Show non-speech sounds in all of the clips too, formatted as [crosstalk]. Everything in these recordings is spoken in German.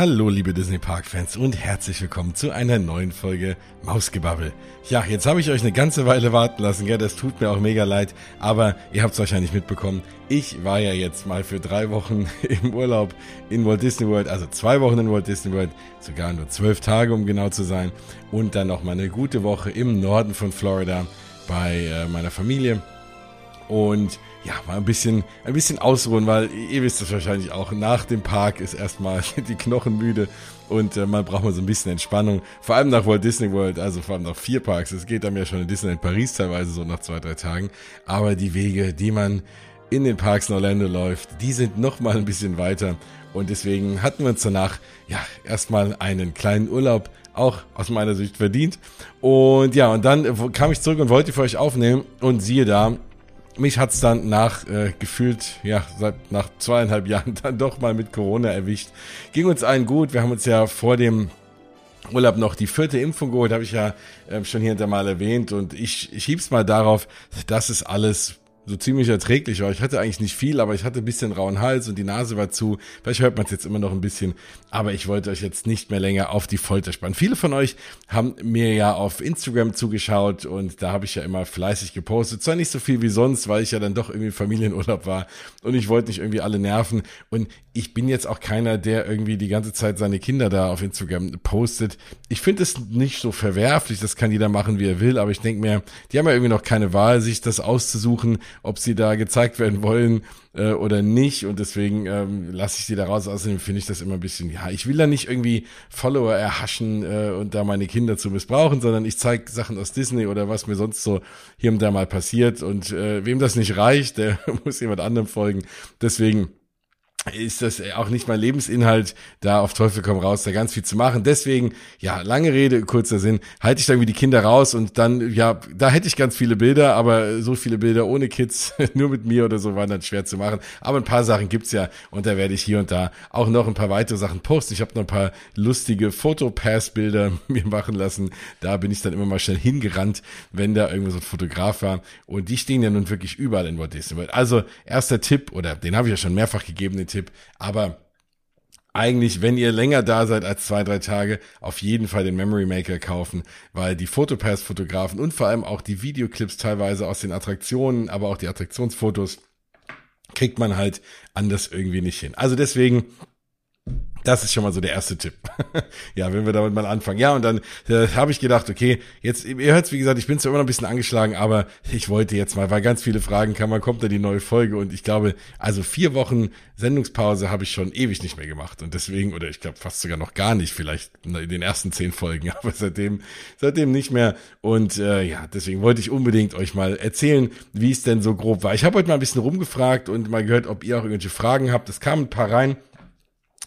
Hallo liebe Disney Park Fans und herzlich willkommen zu einer neuen Folge Mausgebabbel. Ja, jetzt habe ich euch eine ganze Weile warten lassen, gell? das tut mir auch mega leid, aber ihr habt es wahrscheinlich mitbekommen. Ich war ja jetzt mal für drei Wochen [laughs] im Urlaub in Walt Disney World, also zwei Wochen in Walt Disney World, sogar nur zwölf Tage, um genau zu sein, und dann noch mal eine gute Woche im Norden von Florida bei äh, meiner Familie. Und ja, mal ein bisschen, ein bisschen ausruhen, weil ihr wisst es wahrscheinlich auch, nach dem Park ist erstmal [laughs] die Knochen müde und äh, man braucht mal so ein bisschen Entspannung. Vor allem nach Walt Disney World, also vor allem nach vier Parks. Es geht dann ja schon in Disneyland Paris teilweise so nach zwei, drei Tagen. Aber die Wege, die man in den Parks in Orlando läuft, die sind noch mal ein bisschen weiter. Und deswegen hatten wir uns danach, ja, erstmal einen kleinen Urlaub auch aus meiner Sicht verdient. Und ja, und dann kam ich zurück und wollte für euch aufnehmen und siehe da, mich hat's dann nach äh, gefühlt, ja, seit nach zweieinhalb [laughs] Jahren dann doch mal mit Corona erwischt. Ging uns allen gut. Wir haben uns ja vor dem Urlaub noch die vierte Impfung geholt, habe ich ja äh, schon hier da mal erwähnt. Und ich, ich schieb's mal darauf, dass es alles so ziemlich erträglich war. Ich hatte eigentlich nicht viel, aber ich hatte ein bisschen rauen Hals und die Nase war zu. Vielleicht hört man es jetzt immer noch ein bisschen, aber ich wollte euch jetzt nicht mehr länger auf die Folter spannen. Viele von euch haben mir ja auf Instagram zugeschaut und da habe ich ja immer fleißig gepostet. Zwar nicht so viel wie sonst, weil ich ja dann doch irgendwie Familienurlaub war und ich wollte nicht irgendwie alle nerven. Und ich bin jetzt auch keiner, der irgendwie die ganze Zeit seine Kinder da auf Instagram postet. Ich finde es nicht so verwerflich, das kann jeder machen, wie er will, aber ich denke mir, die haben ja irgendwie noch keine Wahl, sich das auszusuchen ob sie da gezeigt werden wollen äh, oder nicht. Und deswegen ähm, lasse ich sie da raus. Außerdem finde ich das immer ein bisschen, ja, ich will da nicht irgendwie Follower erhaschen äh, und da meine Kinder zu missbrauchen, sondern ich zeige Sachen aus Disney oder was mir sonst so hier und da mal passiert. Und äh, wem das nicht reicht, der [laughs] muss jemand anderem folgen. Deswegen ist das auch nicht mein Lebensinhalt, da auf Teufel komm raus, da ganz viel zu machen. Deswegen, ja, lange Rede, kurzer Sinn, halte ich dann wie die Kinder raus und dann, ja, da hätte ich ganz viele Bilder, aber so viele Bilder ohne Kids, [laughs] nur mit mir oder so, waren dann schwer zu machen. Aber ein paar Sachen gibt's ja und da werde ich hier und da auch noch ein paar weitere Sachen posten. Ich habe noch ein paar lustige Fotopass-Bilder [laughs] mir machen lassen. Da bin ich dann immer mal schnell hingerannt, wenn da irgendwo so ein Fotograf war. Und die stehen ja nun wirklich überall in Walt Disney World. Also, erster Tipp, oder den habe ich ja schon mehrfach gegeben, den Tipp. Aber eigentlich, wenn ihr länger da seid als zwei, drei Tage, auf jeden Fall den Memory Maker kaufen, weil die Fotopass-Fotografen und vor allem auch die Videoclips teilweise aus den Attraktionen, aber auch die Attraktionsfotos, kriegt man halt anders irgendwie nicht hin. Also deswegen das ist schon mal so der erste Tipp. [laughs] ja, wenn wir damit mal anfangen. Ja, und dann äh, habe ich gedacht, okay, jetzt, ihr hört's, wie gesagt, ich bin zwar immer noch ein bisschen angeschlagen, aber ich wollte jetzt mal, weil ganz viele Fragen kamen, wann kommt da die neue Folge? Und ich glaube, also vier Wochen Sendungspause habe ich schon ewig nicht mehr gemacht. Und deswegen, oder ich glaube fast sogar noch gar nicht, vielleicht in den ersten zehn Folgen, [laughs] aber seitdem, seitdem nicht mehr. Und äh, ja, deswegen wollte ich unbedingt euch mal erzählen, wie es denn so grob war. Ich habe heute mal ein bisschen rumgefragt und mal gehört, ob ihr auch irgendwelche Fragen habt. Es kamen ein paar rein.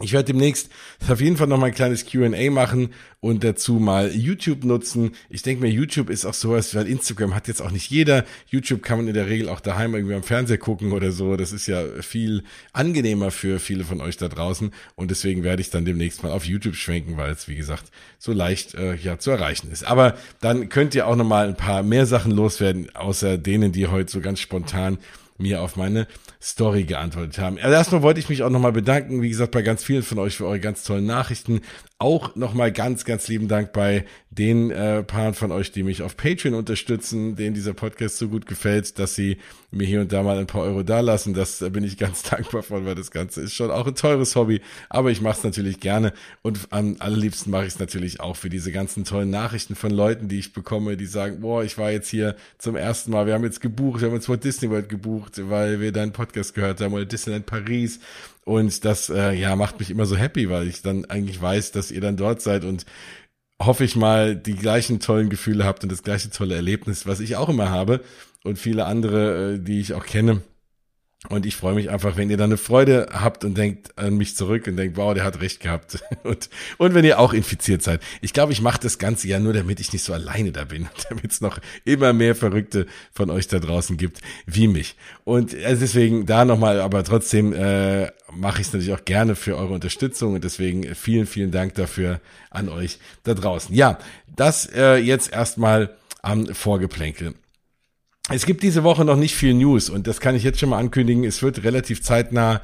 Ich werde demnächst auf jeden Fall noch mal ein kleines Q&A machen und dazu mal YouTube nutzen. Ich denke mir, YouTube ist auch sowas, weil Instagram hat jetzt auch nicht jeder. YouTube kann man in der Regel auch daheim irgendwie am Fernseher gucken oder so. Das ist ja viel angenehmer für viele von euch da draußen und deswegen werde ich dann demnächst mal auf YouTube schwenken, weil es wie gesagt so leicht äh, ja zu erreichen ist. Aber dann könnt ihr auch noch mal ein paar mehr Sachen loswerden, außer denen, die heute so ganz spontan mir auf meine Story geantwortet haben. Also erstmal wollte ich mich auch nochmal bedanken, wie gesagt, bei ganz vielen von euch für eure ganz tollen Nachrichten. Auch nochmal ganz, ganz lieben Dank bei den äh, Paaren von euch, die mich auf Patreon unterstützen, denen dieser Podcast so gut gefällt, dass sie mir hier und da mal ein paar Euro dalassen. Das da bin ich ganz [laughs] dankbar von, weil das Ganze ist schon auch ein teures Hobby. Aber ich mache es natürlich gerne und am allerliebsten mache ich es natürlich auch für diese ganzen tollen Nachrichten von Leuten, die ich bekomme, die sagen, boah, ich war jetzt hier zum ersten Mal, wir haben jetzt gebucht, wir haben jetzt Walt Disney World gebucht, weil wir deinen Podcast gehört haben oder Disneyland Paris und das äh, ja macht mich immer so happy, weil ich dann eigentlich weiß, dass ihr dann dort seid und hoffe ich mal die gleichen tollen Gefühle habt und das gleiche tolle Erlebnis, was ich auch immer habe und viele andere, äh, die ich auch kenne. Und ich freue mich einfach, wenn ihr dann eine Freude habt und denkt an mich zurück und denkt, wow, der hat recht gehabt. [laughs] Und, und wenn ihr auch infiziert seid. Ich glaube, ich mache das Ganze ja nur, damit ich nicht so alleine da bin, [laughs] damit es noch immer mehr Verrückte von euch da draußen gibt, wie mich. Und äh, deswegen da nochmal, aber trotzdem äh, mache ich es natürlich auch gerne für eure Unterstützung und deswegen vielen, vielen Dank dafür an euch da draußen. Ja, das äh, jetzt erstmal am Vorgeplänkel. Es gibt diese Woche noch nicht viel News und das kann ich jetzt schon mal ankündigen. Es wird relativ zeitnah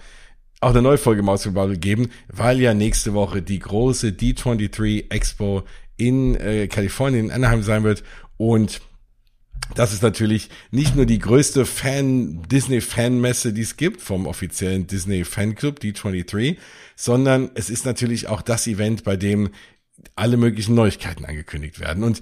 auch eine neue Folge Mausgebubble geben, weil ja nächste Woche die große D23 Expo in äh, Kalifornien, in Anaheim sein wird und das ist natürlich nicht nur die größte Fan, Disney-Fanmesse, die es gibt, vom offiziellen Disney Fanclub, D23, sondern es ist natürlich auch das Event, bei dem alle möglichen Neuigkeiten angekündigt werden. Und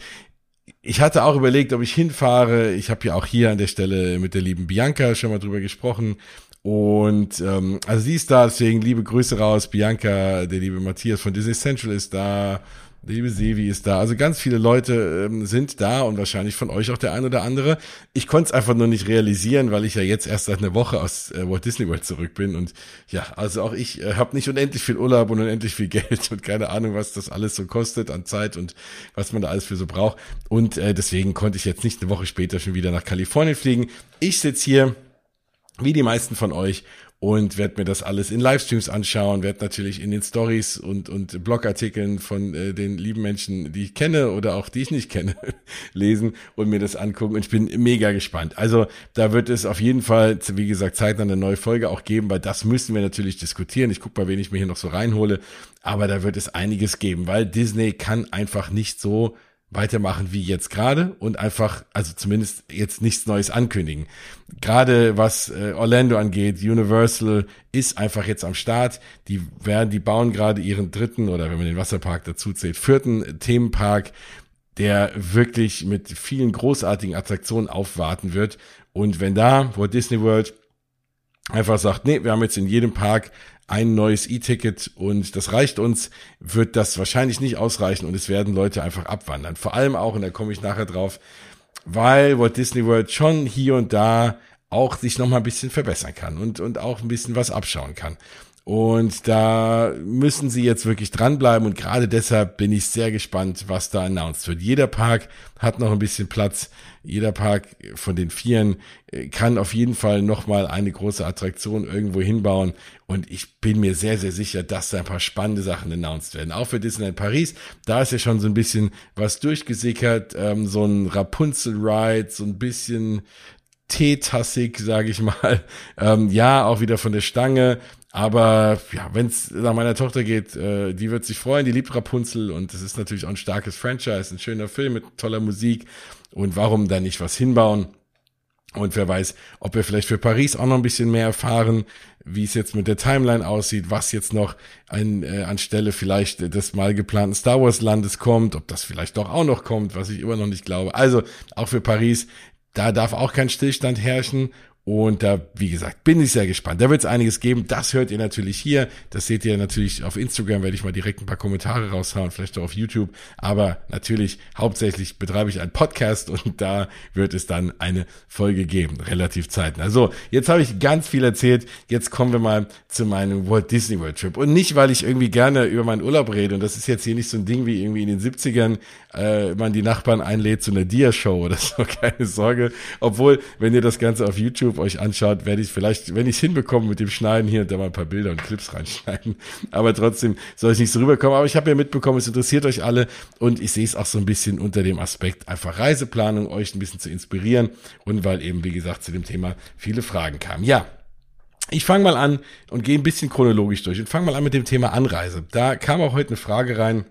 ich hatte auch überlegt, ob ich hinfahre. Ich habe ja auch hier an der Stelle mit der lieben Bianca schon mal drüber gesprochen. Und ähm, also sie ist da, deswegen liebe Grüße raus. Bianca, der liebe Matthias von Disney Central ist da. Liebe Sevi ist da. Also ganz viele Leute ähm, sind da und wahrscheinlich von euch auch der ein oder andere. Ich konnte es einfach nur nicht realisieren, weil ich ja jetzt erst seit einer Woche aus äh, Walt Disney World zurück bin. Und ja, also auch ich äh, habe nicht unendlich viel Urlaub und unendlich viel [laughs] Geld und keine Ahnung, was das alles so kostet an Zeit und was man da alles für so braucht. Und äh, deswegen konnte ich jetzt nicht eine Woche später schon wieder nach Kalifornien fliegen. Ich sitze hier, wie die meisten von euch, und werde mir das alles in Livestreams anschauen, werde natürlich in den Stories und, und Blogartikeln von äh, den lieben Menschen, die ich kenne oder auch die ich nicht kenne, [laughs] lesen und mir das angucken. Und ich bin mega gespannt. Also da wird es auf jeden Fall, wie gesagt, zeitnah eine neue Folge auch geben, weil das müssen wir natürlich diskutieren. Ich gucke mal, wen ich mir hier noch so reinhole. Aber da wird es einiges geben, weil Disney kann einfach nicht so weitermachen wie jetzt gerade und einfach, also zumindest jetzt nichts Neues ankündigen. Gerade was äh, Orlando angeht, Universal ist einfach jetzt am Start. Die werden, die bauen gerade ihren dritten oder wenn man den Wasserpark dazu zählt, vierten Themenpark, der wirklich mit vielen großartigen Attraktionen aufwarten wird. Und wenn da Walt Disney World einfach sagt, nee, wir haben jetzt in jedem Park ein neues E-Ticket und das reicht uns, wird das wahrscheinlich nicht ausreichen und es werden Leute einfach abwandern. Vor allem auch, und da komme ich nachher drauf, weil Walt Disney World schon hier und da auch sich noch mal ein bisschen verbessern kann und, und auch ein bisschen was abschauen kann. Und da müssen sie jetzt wirklich dranbleiben und gerade deshalb bin ich sehr gespannt, was da announced wird. Jeder Park hat noch ein bisschen Platz. Jeder Park von den Vieren äh, kann auf jeden Fall nochmal eine große Attraktion irgendwo hinbauen. Und ich bin mir sehr, sehr sicher, dass da ein paar spannende Sachen announced werden. Auch für Disneyland Paris, da ist ja schon so ein bisschen was durchgesickert. Ähm, so ein Rapunzel-Ride, so ein bisschen teetassig, sage ich mal. [laughs] Ähm, ja, auch wieder von der Stange. Aber ja, wenn es nach meiner Tochter geht, äh, die wird sich freuen, die liebt Rapunzel und es ist natürlich auch ein starkes Franchise, ein schöner Film mit toller Musik. Und warum da nicht was hinbauen? Und wer weiß, ob wir vielleicht für Paris auch noch ein bisschen mehr erfahren, wie es jetzt mit der Timeline aussieht, was jetzt noch an, äh, anstelle vielleicht des mal geplanten Star Wars Landes kommt, ob das vielleicht doch auch noch kommt, was ich immer noch nicht glaube. Also auch für Paris, da darf auch kein Stillstand herrschen und da, wie gesagt, bin ich sehr gespannt. Da wird es einiges geben. Das hört ihr natürlich hier. Das seht ihr natürlich auf Instagram, werde ich mal direkt ein paar Kommentare raushauen, vielleicht auch auf YouTube. Aber natürlich, hauptsächlich betreibe ich einen Podcast und da wird es dann eine Folge geben, relativ zeitnah. So, jetzt habe ich ganz viel erzählt. Jetzt kommen wir mal zu meinem Walt Disney World Trip. Und nicht, weil ich irgendwie gerne über meinen Urlaub rede. Und das ist jetzt hier nicht so ein Ding wie irgendwie in den 70ern, äh, man die Nachbarn einlädt zu einer Dia-Show oder so. [laughs] Keine Sorge. Obwohl, wenn ihr das Ganze auf YouTube euch anschaut, werde ich vielleicht, wenn ich es hinbekomme mit dem Schneiden hier und da mal ein paar Bilder und Clips reinschneiden. [laughs] Aber trotzdem soll ich nicht so rüberkommen. Aber ich habe ja mitbekommen, es interessiert euch alle und ich sehe es auch so ein bisschen unter dem Aspekt einfach Reiseplanung, euch ein bisschen zu inspirieren und weil eben, wie gesagt, zu dem Thema viele Fragen kamen. Ja, ich fange mal an und gehe ein bisschen chronologisch durch und fange mal an mit dem Thema Anreise. Da kam auch heute eine Frage rein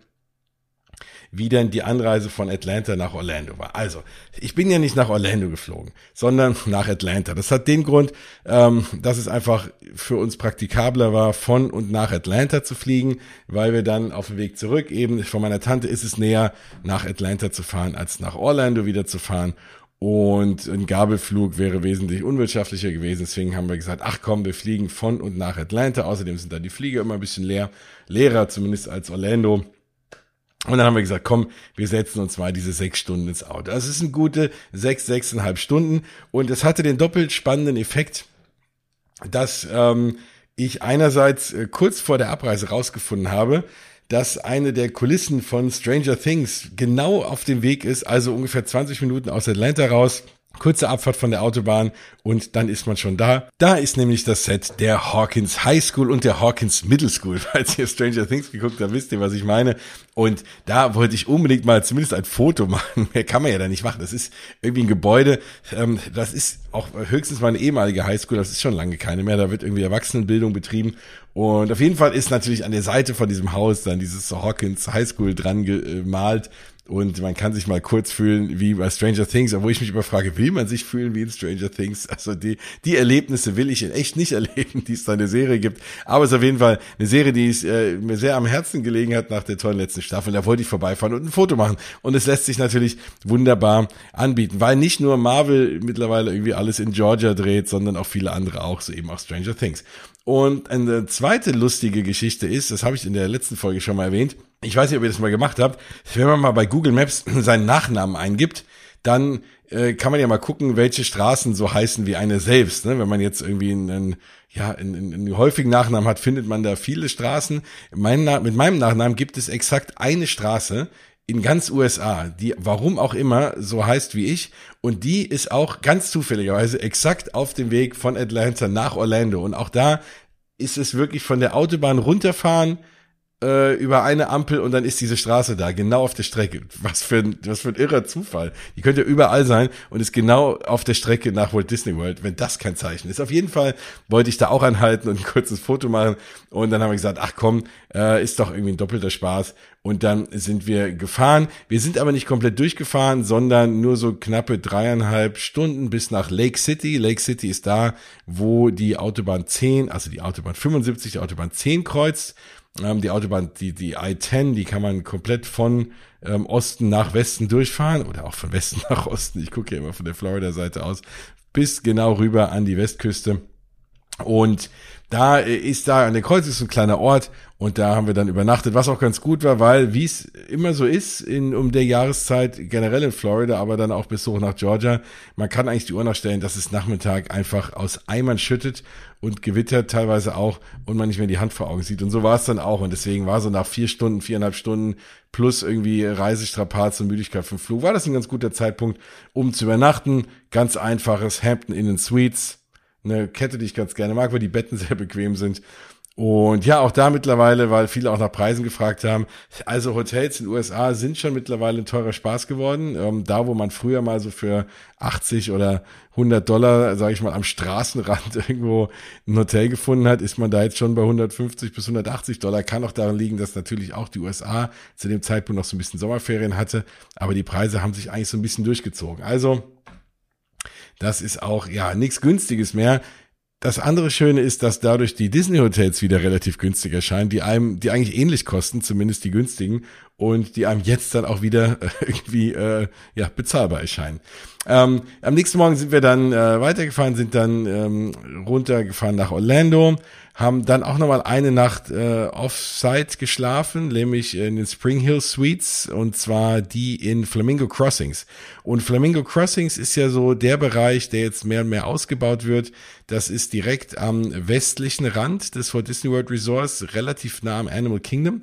wie denn die Anreise von Atlanta nach Orlando war. Also, ich bin ja nicht nach Orlando geflogen, sondern [laughs] nach Atlanta. Das hat den Grund, ähm, dass es einfach für uns praktikabler war, von und nach Atlanta zu fliegen, weil wir dann auf dem Weg zurück eben, von meiner Tante ist es näher, nach Atlanta zu fahren, als nach Orlando wieder zu fahren. Und ein Gabelflug wäre wesentlich unwirtschaftlicher gewesen. Deswegen haben wir gesagt, ach komm, wir fliegen von und nach Atlanta. Außerdem sind da die Flieger immer ein bisschen leer, leerer zumindest als Orlando. Und dann haben wir gesagt, komm, wir setzen uns mal diese sechs Stunden ins Auto. Das ist ein gute sechs, sechseinhalb Stunden. Und es hatte den doppelt spannenden Effekt, dass ähm, ich einerseits äh, kurz vor der Abreise rausgefunden habe, dass eine der Kulissen von Stranger Things genau auf dem Weg ist, also ungefähr 20 Minuten aus Atlanta raus Kurze Abfahrt von der Autobahn und dann ist man schon da. Da ist nämlich das Set der Hawkins High School und der Hawkins Middle School. [laughs] Falls ihr Stranger Things geguckt habt, wisst ihr, was ich meine. Und da wollte ich unbedingt mal zumindest ein Foto [laughs] machen. Mehr kann man ja da nicht machen. Das ist irgendwie ein Gebäude. Ähm, das ist auch höchstens mal eine ehemalige High School. Das ist schon lange keine mehr. Da wird irgendwie Erwachsenenbildung betrieben. Und auf jeden Fall ist natürlich an der Seite von diesem Haus dann dieses Hawkins High School dran gemalt und man kann sich mal kurz fühlen wie bei Stranger Things, obwohl ich mich immer frage, will man sich fühlen wie in Stranger Things? Also die, die Erlebnisse will ich in echt nicht [laughs] erleben, die es da in der Serie gibt. Aber es ist auf jeden Fall eine Serie, die es, äh, mir sehr am Herzen gelegen hat nach der tollen letzten Staffel. Da wollte ich vorbeifahren und ein Foto machen. Und es lässt sich natürlich wunderbar anbieten, weil nicht nur Marvel mittlerweile irgendwie alles in Georgia dreht, sondern auch viele andere auch, so eben auch Stranger Things. Und eine zweite lustige Geschichte ist, das habe ich in der letzten Folge schon mal erwähnt, ich weiß nicht, ob ihr das mal gemacht habt, wenn man mal bei Google Maps [clears throat] seinen Nachnamen eingibt, dann äh, kann man ja mal gucken, welche Straßen so heißen wie eine selbst. Ne? Wenn man jetzt irgendwie einen, ja, einen, einen häufigen Nachnamen hat, findet man da viele Straßen. Mein, mit meinem Nachnamen gibt es exakt eine Straße in ganz USA, die warum auch immer so heißt wie ich und die ist auch ganz zufälligerweise exakt auf dem Weg von Atlanta nach Orlando. Und auch da ist es wirklich von der Autobahn runterfahren äh, über eine Ampel und dann ist diese Straße da, genau auf der Strecke. Was für ein, was für ein irrer Zufall. Die könnte überall sein und ist genau auf der Strecke nach Walt Disney World, wenn das kein Zeichen ist. Auf jeden Fall wollte ich da auch anhalten und ein kurzes Foto machen und dann haben wir gesagt, ach komm, äh, ist doch irgendwie ein doppelter Spaß und dann sind wir gefahren. Wir sind aber nicht komplett durchgefahren, sondern nur so knappe dreieinhalb Stunden bis nach Lake City. Lake City ist da, wo die Autobahn 10, also die Autobahn 75, die Autobahn 10 kreuzt ähm, die Autobahn, die, die I-10, die kann man komplett von ähm, Osten nach Westen durchfahren oder auch von Westen [laughs] nach Osten. Ich gucke ja immer von der Florida-Seite aus bis genau rüber an die Westküste. Und da ist da an der Kreuz ist ein kleiner Ort und da haben wir dann übernachtet, was auch ganz gut war, weil wie es immer so ist in um der Jahreszeit generell in Florida, aber dann auch bis hoch nach Georgia, man kann eigentlich die Uhr nachstellen, dass es Nachmittag einfach aus Eimern schüttet und gewittert teilweise auch und man nicht mehr die Hand vor Augen sieht und so war es dann auch und deswegen war so nach vier Stunden, viereinhalb Stunden plus irgendwie Reisestrapaz und Müdigkeit vom Flug war das ein ganz guter Zeitpunkt, um zu übernachten. Ganz einfaches Hampton Inn Suites eine Kette, die ich ganz gerne mag, weil die Betten [laughs] sehr bequem sind. Und ja, auch da mittlerweile, weil viele auch nach Preisen gefragt haben. Also Hotels in den USA sind schon mittlerweile ein teurer Spaß geworden. Ähm, da, wo man früher mal so für 80 oder 100 Dollar, sage ich mal, am Straßenrand [laughs] irgendwo ein Hotel gefunden hat, ist man da jetzt schon bei 150 bis 180 Dollar. Kann auch daran liegen, dass natürlich auch die USA zu dem Zeitpunkt noch so ein bisschen Sommerferien hatte. Aber die Preise haben sich eigentlich so ein bisschen durchgezogen. Also das ist auch, ja, nichts Günstiges mehr. Das andere Schöne ist, dass dadurch die Disney-Hotels wieder relativ günstig erscheinen, die einem, die eigentlich ähnlich kosten, zumindest die günstigen, und die einem jetzt dann auch wieder äh, irgendwie äh, ja bezahlbar erscheinen. Ähm, am nächsten Morgen sind wir dann äh, weitergefahren, sind dann ähm, runtergefahren nach Orlando, haben dann auch nochmal eine Nacht äh, off-site geschlafen, nämlich in den Spring Hill Suites und zwar die in Flamingo Crossings. Und Flamingo Crossings ist ja so der Bereich, der jetzt mehr und mehr ausgebaut wird. Das ist direkt am westlichen Rand des Walt Disney World Resorts, relativ nah am Animal Kingdom.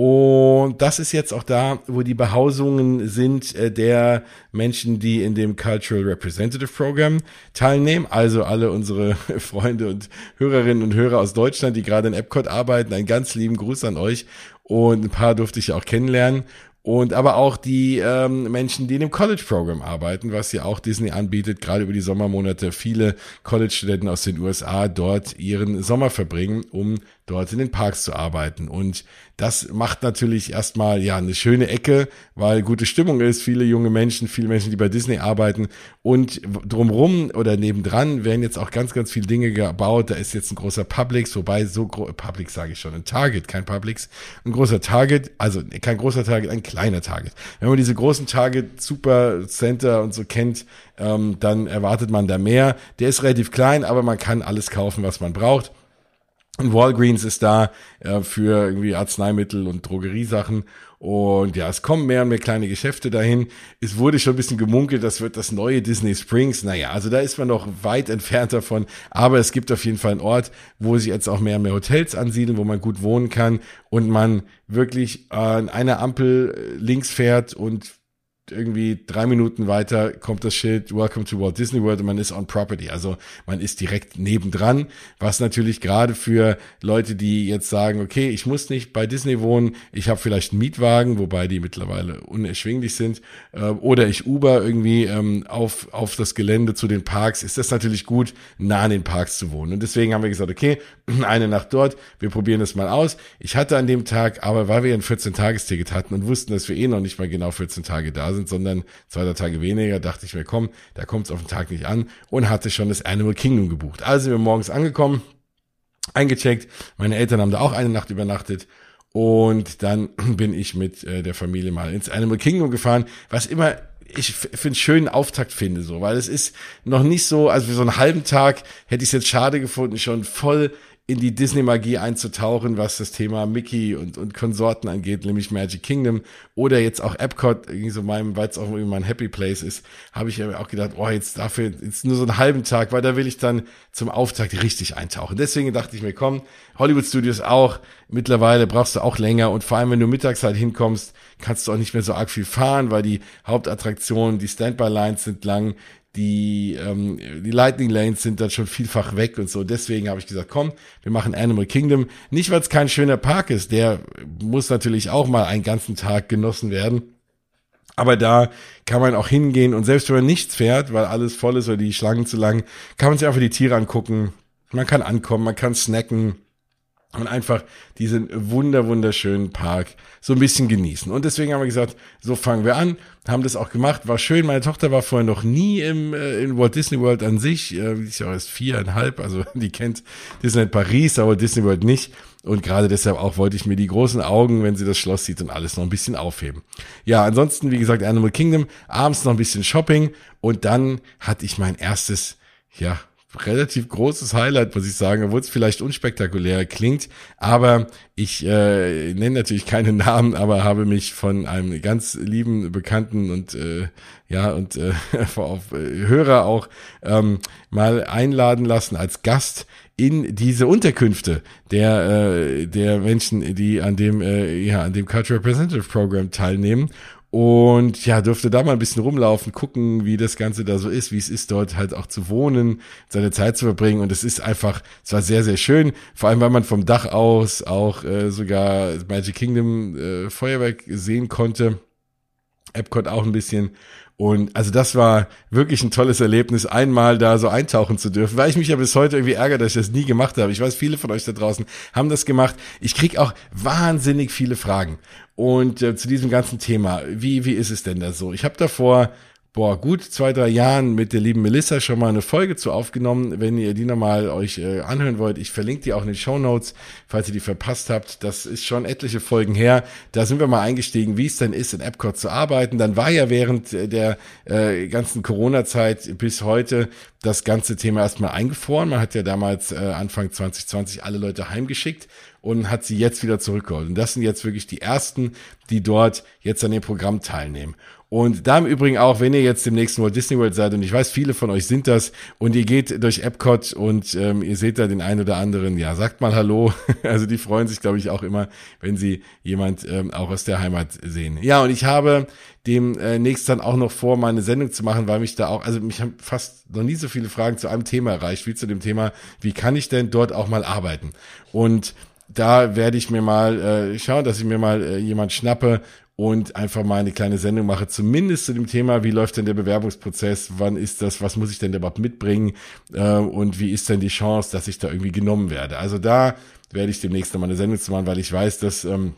Und das ist jetzt auch da, wo die Behausungen sind äh, der Menschen, die in dem Cultural Representative Program teilnehmen. Also alle unsere [laughs] Freunde und Hörerinnen und Hörer aus Deutschland, die gerade in Epcot arbeiten. Einen ganz lieben Gruß an euch. Und ein paar durfte ich auch kennenlernen und aber auch die ähm, Menschen, die in dem College-Programm arbeiten, was ja auch Disney anbietet, gerade über die Sommermonate viele College-Studenten aus den USA dort ihren Sommer verbringen, um dort in den Parks zu arbeiten. Und das macht natürlich erstmal ja eine schöne Ecke, weil gute Stimmung ist, viele junge Menschen, viele Menschen, die bei Disney arbeiten und drumrum oder nebendran werden jetzt auch ganz, ganz viele Dinge gebaut. Da ist jetzt ein großer Publix, wobei so Publix sage ich schon, ein Target, kein Publix, ein großer Target, also kein großer Target, ein kleiner Target. Wenn man diese großen Target Super Center und so kennt, ähm, dann erwartet man da mehr. Der ist relativ klein, aber man kann alles kaufen, was man braucht. Und Walgreens ist da äh, für irgendwie Arzneimittel und Drogeriesachen. Und ja, es kommen mehr und mehr kleine Geschäfte dahin. Es wurde schon ein bisschen gemunkelt, das wird das neue Disney Springs. Naja, also da ist man noch weit entfernt davon. Aber es gibt auf jeden Fall einen Ort, wo sich jetzt auch mehr und mehr Hotels ansiedeln, wo man gut wohnen kann und man wirklich an einer Ampel links fährt und irgendwie drei Minuten weiter kommt das Schild Welcome to Walt Disney World und man ist on property. Also man ist direkt nebendran, was natürlich gerade für Leute, die jetzt sagen, okay, ich muss nicht bei Disney wohnen, ich habe vielleicht einen Mietwagen, wobei die mittlerweile unerschwinglich sind, äh, oder ich Uber irgendwie ähm, auf, auf das Gelände zu den Parks, ist das natürlich gut, nah an den Parks zu wohnen. Und deswegen haben wir gesagt, okay, [clears throat] eine Nacht dort, wir probieren das mal aus. Ich hatte an dem Tag, aber weil wir ein 14-Tages-Ticket hatten und wussten, dass wir eh noch nicht mal genau 14 Tage da sind, sondern zwei, drei Tage weniger, dachte ich mir, komm, da kommt es auf den Tag nicht an und hatte schon das Animal Kingdom gebucht. Also sind wir morgens angekommen, eingecheckt, meine Eltern haben da auch eine Nacht übernachtet und dann [clears throat] bin ich mit äh, der Familie mal ins Animal Kingdom gefahren, was immer ich finde schönen Auftakt finde, so, weil es ist noch nicht so, also für so einen halben Tag hätte ich es jetzt schade gefunden, schon voll in die Disney-Magie einzutauchen, was das Thema Mickey und, und Konsorten angeht, nämlich Magic Kingdom oder jetzt auch Epcot, irgendwie so meinem, weil es auch irgendwie mein Happy Place ist, habe ich auch gedacht, oh, jetzt dafür jetzt nur so einen halben Tag, weil da will ich dann zum Auftakt richtig eintauchen. Deswegen dachte ich mir, komm, Hollywood Studios auch, mittlerweile brauchst du auch länger und vor allem, wenn du mittags halt hinkommst, kannst du auch nicht mehr so arg viel fahren, weil die Hauptattraktionen, die Standby-Lines sind lang, die, ähm, die Lightning Lanes sind dann schon vielfach weg und so. Deswegen habe ich gesagt, komm, wir machen Animal Kingdom. Nicht, weil es kein schöner Park ist, der muss natürlich auch mal einen ganzen Tag genossen werden. Aber da kann man auch hingehen und selbst wenn man nichts fährt, weil alles voll ist oder die Schlangen zu lang, kann man sich einfach die Tiere angucken. Man kann ankommen, man kann snacken und einfach diesen wunder wunderschönen Park so ein bisschen genießen. Und deswegen haben wir gesagt, so fangen wir an, haben das auch gemacht, war schön. Meine Tochter war vorher noch nie im äh, in Walt Disney World an sich, äh, die ist ja erst viereinhalb, also [laughs] die kennt Disneyland Paris, aber Disney World nicht. Und gerade deshalb auch wollte ich mir die großen Augen, wenn sie das Schloss sieht und alles noch ein bisschen aufheben. Ja, ansonsten, wie gesagt, Animal Kingdom, abends noch ein bisschen Shopping und dann hatte ich mein erstes, ja, relativ großes Highlight, muss ich sagen, obwohl es vielleicht unspektakulär klingt. Aber ich äh, nenne natürlich keine Namen, aber habe mich von einem ganz lieben Bekannten und äh, ja und äh, [laughs] auf äh, Hörer auch ähm, mal einladen lassen als Gast in diese Unterkünfte der äh, der Menschen, die an dem äh, ja an dem Cultural Representative Program teilnehmen und ja, durfte da mal ein bisschen rumlaufen, gucken, wie das Ganze da so ist, wie es ist, dort halt auch zu wohnen, seine Zeit zu verbringen. Und es ist einfach, es war sehr, sehr schön. Vor allem, weil man vom Dach aus auch äh, sogar Magic Kingdom äh, Feuerwerk sehen konnte. Epcot auch ein bisschen. Und also das war wirklich ein tolles Erlebnis, einmal da so eintauchen zu dürfen, weil ich mich ja bis heute irgendwie ärgere, dass ich das nie gemacht habe. Ich weiß, viele von euch da draußen haben das gemacht. Ich krieg auch wahnsinnig viele Fragen. Und äh, zu diesem ganzen Thema, wie, wie ist es denn da so? Ich habe davor boah, gut zwei, drei Jahren mit der lieben Melissa schon mal eine Folge zu aufgenommen. Wenn ihr die nochmal euch äh, anhören wollt, ich verlinke die auch in den Show Notes, falls ihr die verpasst habt. Das ist schon etliche Folgen her. Da sind wir mal eingestiegen, wie es denn ist, in Epcot zu arbeiten. Dann war ja während der äh, ganzen Corona-Zeit bis heute das ganze Thema erstmal eingefroren. Man hat ja damals äh, Anfang 2020 alle Leute heimgeschickt und hat sie jetzt wieder zurückgeholt. Und das sind jetzt wirklich die ersten, die dort jetzt an dem Programm teilnehmen. Und da im Übrigen auch, wenn ihr jetzt im nächsten Walt Disney World seid, und ich weiß, viele von euch sind das, und ihr geht durch Epcot und ähm, ihr seht da den einen oder anderen, ja, sagt mal Hallo. [laughs] Also die freuen sich, glaube ich, auch immer, wenn sie jemand ähm, auch aus der Heimat sehen. Ja, und ich habe demnächst dann auch noch vor, meine Sendung zu machen, weil mich da auch, also mich haben fast noch nie so viele Fragen zu einem Thema erreicht, wie zu dem Thema, wie kann ich denn dort auch mal arbeiten? Und da werde ich mir mal äh, schauen, dass ich mir mal äh, jemand schnappe und einfach mal eine kleine Sendung mache, zumindest zu dem Thema, wie läuft denn der Bewerbungsprozess, wann ist das, was muss ich denn überhaupt mitbringen äh, und wie ist denn die Chance, dass ich da irgendwie genommen werde. Also da werde ich demnächst noch mal eine Sendung zu machen, weil ich weiß, dass ähm,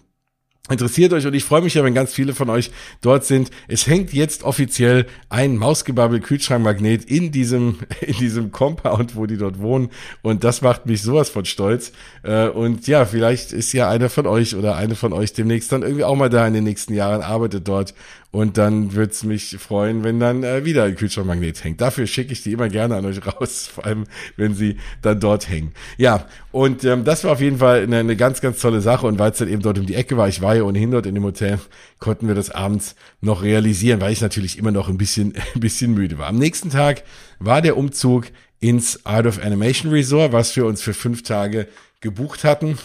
Interessiert euch und ich freue mich ja, wenn ganz viele von euch dort sind. Es hängt jetzt offiziell ein Mausgebabbel Kühlschrankmagnet in diesem [laughs] in diesem Compound, wo die dort wohnen und das macht mich sowas von stolz. Äh, und ja, vielleicht ist ja einer von euch oder eine von euch demnächst dann irgendwie auch mal da in den nächsten Jahren arbeitet dort und dann wird's mich freuen, wenn dann äh, wieder ein Kühlschrankmagnet hängt. Dafür schicke ich die immer gerne an euch [laughs] raus, vor allem wenn sie dann dort hängen. Ja, und ähm, das war auf jeden Fall eine, eine ganz, ganz tolle Sache. Und weil es dann eben dort um die Ecke war, ich war ja ohnehin dort in dem Hotel, konnten wir das abends noch realisieren, weil ich natürlich immer noch ein bisschen, [laughs] ein bisschen müde war. Am nächsten Tag war der Umzug ins Art of Animation Resort, was wir uns für fünf Tage gebucht hatten.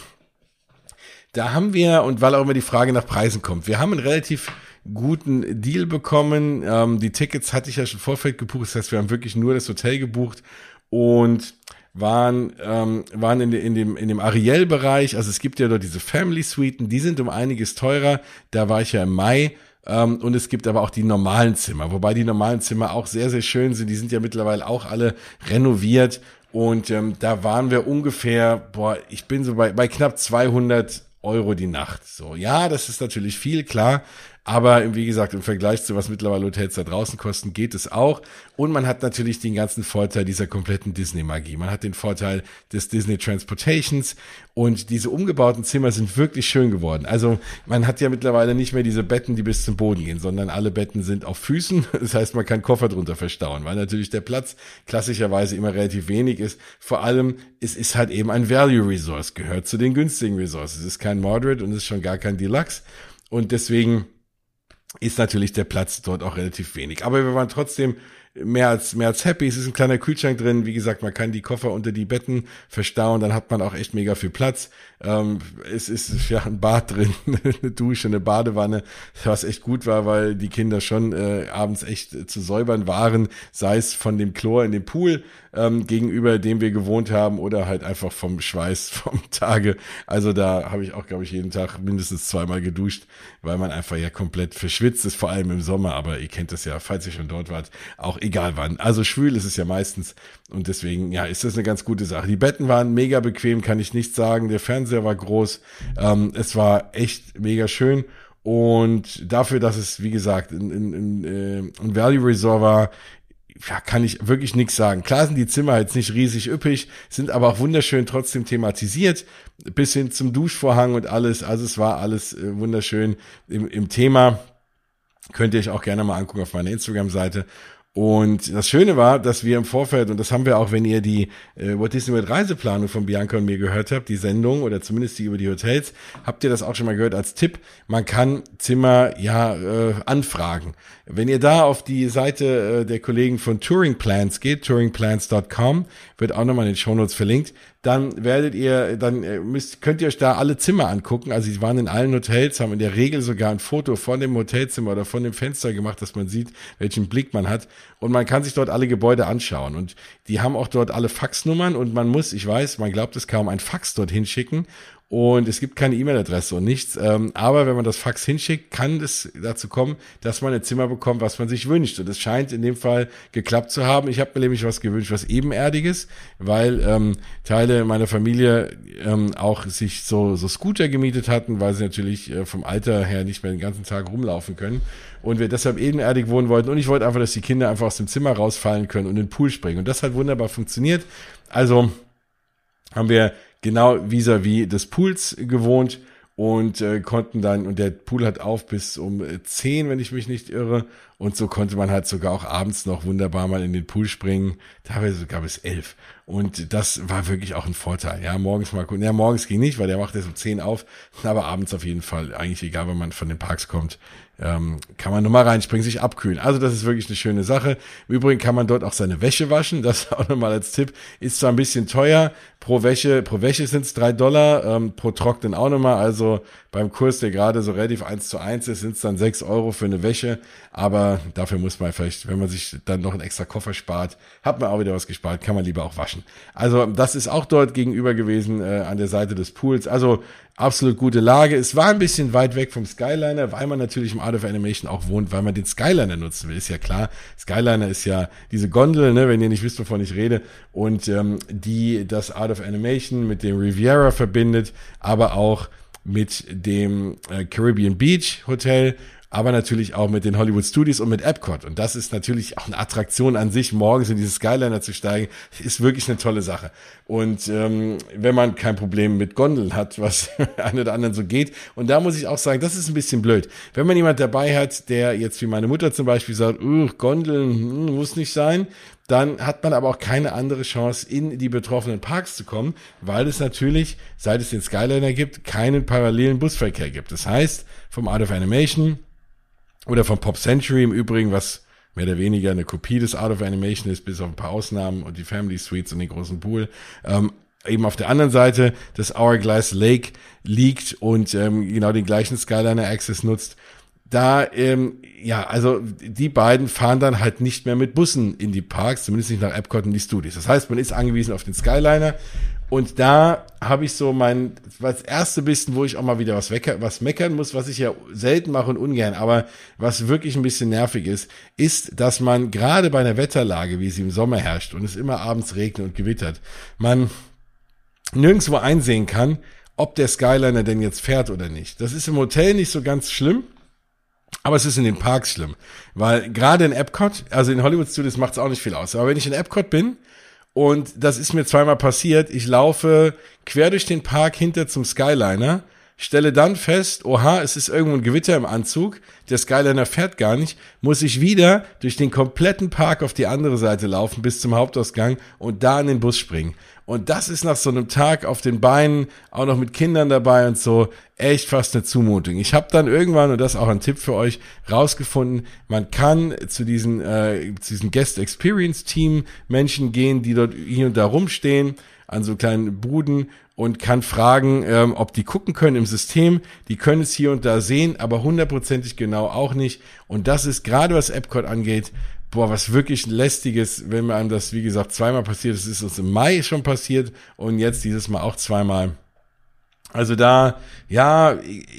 Da haben wir, und weil auch immer die Frage nach Preisen kommt, wir haben ein relativ guten Deal bekommen. Ähm, die Tickets hatte ich ja schon Vorfeld gebucht, das heißt, wir haben wirklich nur das Hotel gebucht und waren ähm, waren in, in dem in dem Ariel-Bereich. Also es gibt ja dort diese Family Suiten, die sind um einiges teurer. Da war ich ja im Mai. Ähm, und es gibt aber auch die normalen Zimmer, wobei die normalen Zimmer auch sehr sehr schön sind. Die sind ja mittlerweile auch alle renoviert und ähm, da waren wir ungefähr, boah, ich bin so bei bei knapp 200 Euro die Nacht. So, ja, das ist natürlich viel, klar. Aber wie gesagt, im Vergleich zu was mittlerweile Hotels da draußen kosten, geht es auch. Und man hat natürlich den ganzen Vorteil dieser kompletten Disney-Magie. Man hat den Vorteil des Disney Transportations und diese umgebauten Zimmer sind wirklich schön geworden. Also man hat ja mittlerweile nicht mehr diese Betten, die bis zum Boden gehen, sondern alle Betten sind auf Füßen. [laughs] Das heißt, man kann Koffer drunter verstauen, weil natürlich der Platz klassischerweise immer relativ wenig ist. Vor allem, es ist halt eben ein Value Resource, gehört zu den günstigen Resources. Es ist kein Moderate und es ist schon gar kein Deluxe. Und deswegen ist natürlich der Platz dort auch relativ wenig. Aber wir waren trotzdem mehr als, mehr als happy. Es ist ein kleiner Kühlschrank drin. Wie gesagt, man kann die Koffer unter die Betten verstauen. Dann hat man auch echt mega viel Platz. Ähm, es ist [laughs] ja ein Bad drin, [laughs] eine Dusche, eine Badewanne, was echt gut war, weil die Kinder schon äh, abends echt zu säubern waren, sei es von dem Chlor in dem Pool ähm, gegenüber dem wir gewohnt haben oder halt einfach vom Schweiß [laughs] vom Tage. Also da habe ich auch, glaube ich, jeden Tag mindestens zweimal geduscht, weil man einfach ja komplett verschwitzt ist, vor allem im Sommer. Aber ihr kennt das ja, falls ihr schon dort wart, auch egal wann. Also schwül ist es ja meistens und deswegen, ja, ist das eine ganz gute Sache. Die Betten waren mega bequem, kann ich nicht sagen. Der Fernseher war groß. Ähm, es war echt mega schön. Und dafür, dass es, wie gesagt, ein, ein, ein, äh, ein Value Resort war, ja, kann ich wirklich nichts sagen. Klar sind die Zimmer jetzt nicht riesig üppig, sind aber auch wunderschön trotzdem thematisiert, bis hin zum Duschvorhang und alles. Also es war alles äh, wunderschön im, im Thema. Könnt ihr euch auch gerne mal angucken auf meiner Instagram-Seite. Und das Schöne war, dass wir im Vorfeld, und das haben wir auch, wenn ihr die äh, Walt Disney World Reiseplanung von Bianca und mir gehört habt, die Sendung oder zumindest die über die Hotels, habt ihr das auch schon mal gehört als Tipp. Man kann Zimmer ja äh, anfragen. Wenn ihr da auf die Seite äh, der Kollegen von Touring Plans geht, touringplans.com, wird auch nochmal in den Shownotes verlinkt, dann werdet ihr, dann äh, müsst, könnt ihr euch da alle Zimmer angucken. Also sie waren in allen Hotels, haben in der Regel sogar ein Foto von dem Hotelzimmer oder von dem Fenster gemacht, dass man sieht, welchen Blick man hat. Und man kann sich dort alle Gebäude anschauen. Und die haben auch dort alle Faxnummern und man muss, ich weiß, man glaubt es kaum, ein Fax dorthin schicken und es gibt keine E-Mail-Adresse und nichts. Ähm, aber wenn man das Fax hinschickt, kann es dazu kommen, dass man ein Zimmer bekommt, was man sich wünscht. Und es scheint in dem Fall geklappt zu haben. Ich habe mir nämlich was gewünscht, was ebenerdiges, weil ähm, Teile meiner Familie ähm, auch sich so, so Scooter gemietet hatten, weil sie natürlich äh, vom Alter her nicht mehr den ganzen Tag rumlaufen können. Und wir deshalb ebenerdig wohnen wollten. Und ich wollte einfach, dass die Kinder einfach aus dem Zimmer rausfallen können und in den Pool springen. Und das hat wunderbar funktioniert. Also haben wir genau vis-à-vis -vis des Pools gewohnt und äh, konnten dann, und der Pool hat auf bis um 10, wenn ich mich nicht irre. Und so konnte man halt sogar auch abends noch wunderbar mal in den Pool springen, teilweise sogar bis elf. Und das war wirklich auch ein Vorteil. Ja, morgens mal gucken. Ja, morgens ging nicht, weil der macht erst um 10 auf, aber abends auf jeden Fall, eigentlich egal, wenn man von den Parks kommt, ähm, kann man nochmal reinspringen, sich abkühlen. Also das ist wirklich eine schöne Sache. Im Übrigen kann man dort auch seine Wäsche waschen, das [laughs] auch nochmal als Tipp. Ist zwar ein bisschen teuer, pro Wäsche, pro Wäsche sind es drei Dollar, ähm, pro Trocknen auch nochmal. Also beim Kurs, der gerade so relativ eins zu eins ist, sind es dann sechs Euro für eine Wäsche. Aber dafür muss man vielleicht, wenn man sich dann noch einen extra Koffer spart, hat man auch wieder was gespart, kann man lieber auch waschen. Also das ist auch dort gegenüber gewesen äh, an der Seite des Pools. Also absolut gute Lage. Es war ein bisschen weit weg vom Skyliner, weil man natürlich im Art of Animation auch wohnt, weil man den Skyliner nutzen will. Ist ja klar. Skyliner ist ja diese Gondel, ne, wenn ihr nicht wisst, wovon ich rede, und ähm, die das Art of Animation mit dem Riviera verbindet, aber auch mit dem äh, Caribbean Beach Hotel aber natürlich auch mit den Hollywood Studios und mit Epcot. Und das ist natürlich auch eine Attraktion an sich, morgens in diese Skyliner zu steigen, ist wirklich eine tolle Sache. Und ähm, wenn man kein Problem mit Gondeln hat, was [laughs] eine oder anderen so geht, und da muss ich auch sagen, das ist ein bisschen blöd. Wenn man jemand dabei hat, der jetzt wie meine Mutter zum Beispiel sagt, Gondeln hm, muss nicht sein, dann hat man aber auch keine andere Chance, in die betroffenen Parks zu kommen, weil es natürlich, seit es den Skyliner gibt, keinen parallelen Busverkehr gibt. Das heißt, vom Art of Animation oder von Pop Century im Übrigen, was mehr oder weniger eine Kopie des Art of Animation ist, bis auf ein paar Ausnahmen und die Family Suites und den großen Pool. Ähm, eben auf der anderen Seite des Hourglass Lake liegt und ähm, genau den gleichen Skyliner Access nutzt. da, ähm, ja, also die beiden fahren dann halt nicht mehr mit Bussen in die Parks, zumindest nicht nach Epcot in die Studios. Das heißt, man ist angewiesen auf den Skyliner und da habe ich so mein, das erste bisschen, wo ich auch mal wieder was, wecker, was meckern muss, was ich ja selten mache und ungern, aber was wirklich ein bisschen nervig ist, ist, dass man gerade bei einer Wetterlage, wie sie im Sommer herrscht und es immer abends regnet und gewittert, man nirgendwo einsehen kann, ob der Skyliner denn jetzt fährt oder nicht. Das ist im Hotel nicht so ganz schlimm aber es ist in den Parks schlimm, weil gerade in Epcot, also in Hollywood Studios macht es auch nicht viel aus. Aber wenn ich in Epcot bin und das ist mir zweimal passiert, ich laufe quer durch den Park hinter zum Skyliner, stelle dann fest, oha, es ist irgendwo ein Gewitter im Anzug, der Skyliner fährt gar nicht, muss ich wieder durch den kompletten Park auf die andere Seite laufen bis zum Hauptausgang und da in den Bus springen. Und das ist nach so einem Tag auf den Beinen, auch noch mit Kindern dabei und so, echt fast eine Zumutung. Ich habe dann irgendwann, und das ist auch ein Tipp für euch, rausgefunden, man kann zu diesen, äh, zu diesen Guest Experience Team Menschen gehen, die dort hier und da rumstehen, an so kleinen Buden und kann fragen, ähm, ob die gucken können im System. Die können es hier und da sehen, aber hundertprozentig genau auch nicht. Und das ist gerade was Epcot angeht, boah, was wirklich lästiges, wenn einem das, wie gesagt, zweimal passiert ist, ist uns im Mai schon passiert und jetzt dieses Mal auch zweimal. Also da, ja,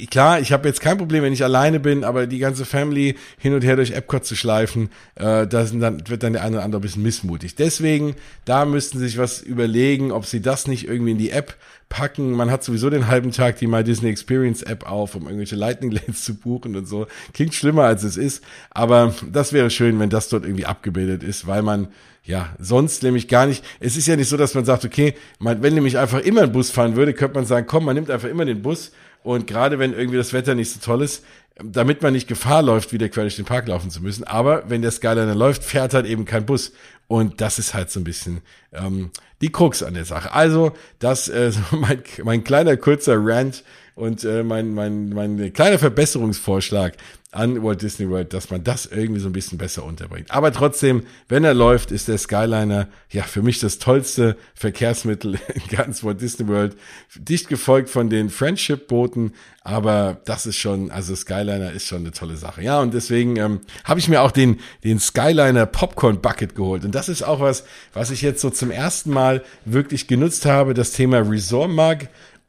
klar, ich habe jetzt kein Problem, wenn ich alleine bin, aber die ganze Family hin und her durch Epcot zu schleifen, äh, da sind dann, wird dann der eine oder andere ein bisschen missmutig. Deswegen, da müssten sie sich was überlegen, ob sie das nicht irgendwie in die App packen. Man hat sowieso den halben Tag die My Disney Experience App auf, um irgendwelche Lightning Lanes zu buchen und so. Klingt schlimmer als es ist, aber das wäre schön, wenn das dort irgendwie abgebildet ist, weil man ja, sonst nämlich gar nicht. Es ist ja nicht so, dass man sagt, okay, man, wenn nämlich einfach immer ein Bus fahren würde, könnte man sagen, komm, man nimmt einfach immer den Bus und gerade wenn irgendwie das Wetter nicht so toll ist, damit man nicht Gefahr läuft, wieder quer durch den Park laufen zu müssen. Aber wenn der Skyliner läuft, fährt halt eben kein Bus. Und das ist halt so ein bisschen ähm, die Krux an der Sache. Also, das äh, [laughs] mein, mein kleiner kurzer Rant und äh, mein, mein, mein kleiner Verbesserungsvorschlag an Walt Disney World, dass man das irgendwie so ein bisschen besser unterbringt. Aber trotzdem, wenn er läuft, ist der Skyliner ja für mich das tollste Verkehrsmittel [laughs] in ganz Walt Disney World. Dicht gefolgt von den Friendship-Booten, aber das ist schon, also Skyliner ist schon eine tolle Sache. Ja, und deswegen ähm, habe ich mir auch den, den Skyliner Popcorn Bucket geholt. Und das ist auch was, was ich jetzt so zum ersten Mal wirklich genutzt habe, das Thema Resort Mug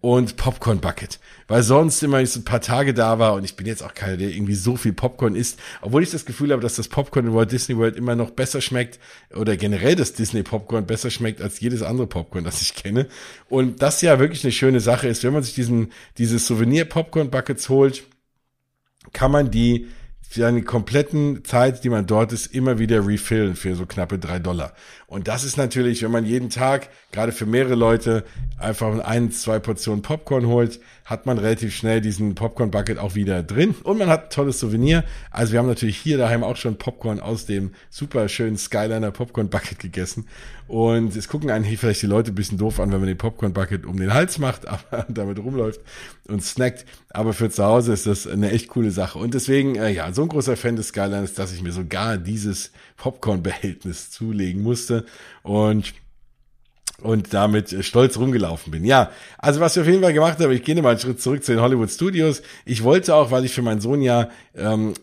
und Popcorn Bucket. Weil sonst immer ich so ein paar Tage da war und ich bin jetzt auch keiner, der irgendwie so viel Popcorn isst. Obwohl ich das Gefühl habe, dass das Popcorn in Walt Disney World immer noch besser schmeckt oder generell das Disney Popcorn besser schmeckt als jedes andere Popcorn, das ich kenne. Und das ja wirklich eine schöne Sache ist, wenn man sich diesen, diese Souvenir Popcorn Buckets holt, kann man die für eine kompletten Zeit, die man dort ist, immer wieder refillen für so knappe drei Dollar. Und das ist natürlich, wenn man jeden Tag, gerade für mehrere Leute, einfach ein, zwei Portionen Popcorn holt, hat man relativ schnell diesen Popcorn-Bucket auch wieder drin. Und man hat ein tolles Souvenir. Also wir haben natürlich hier daheim auch schon Popcorn aus dem super schönen Skyliner Popcorn-Bucket gegessen. Und es gucken eigentlich vielleicht die Leute ein bisschen doof an, wenn man den Popcorn-Bucket um den Hals macht, [laughs] aber damit rumläuft und snackt. Aber für zu Hause ist das eine echt coole Sache. Und deswegen, äh, ja, so ein großer Fan des Skyliners, dass ich mir sogar dieses Popcorn-Behältnis zulegen musste. Und und damit stolz rumgelaufen bin. Ja, also was ich auf jeden Fall gemacht habe, ich gehe mal einen Schritt zurück zu den Hollywood Studios. Ich wollte auch, weil ich für meinen Sohn ja ähm,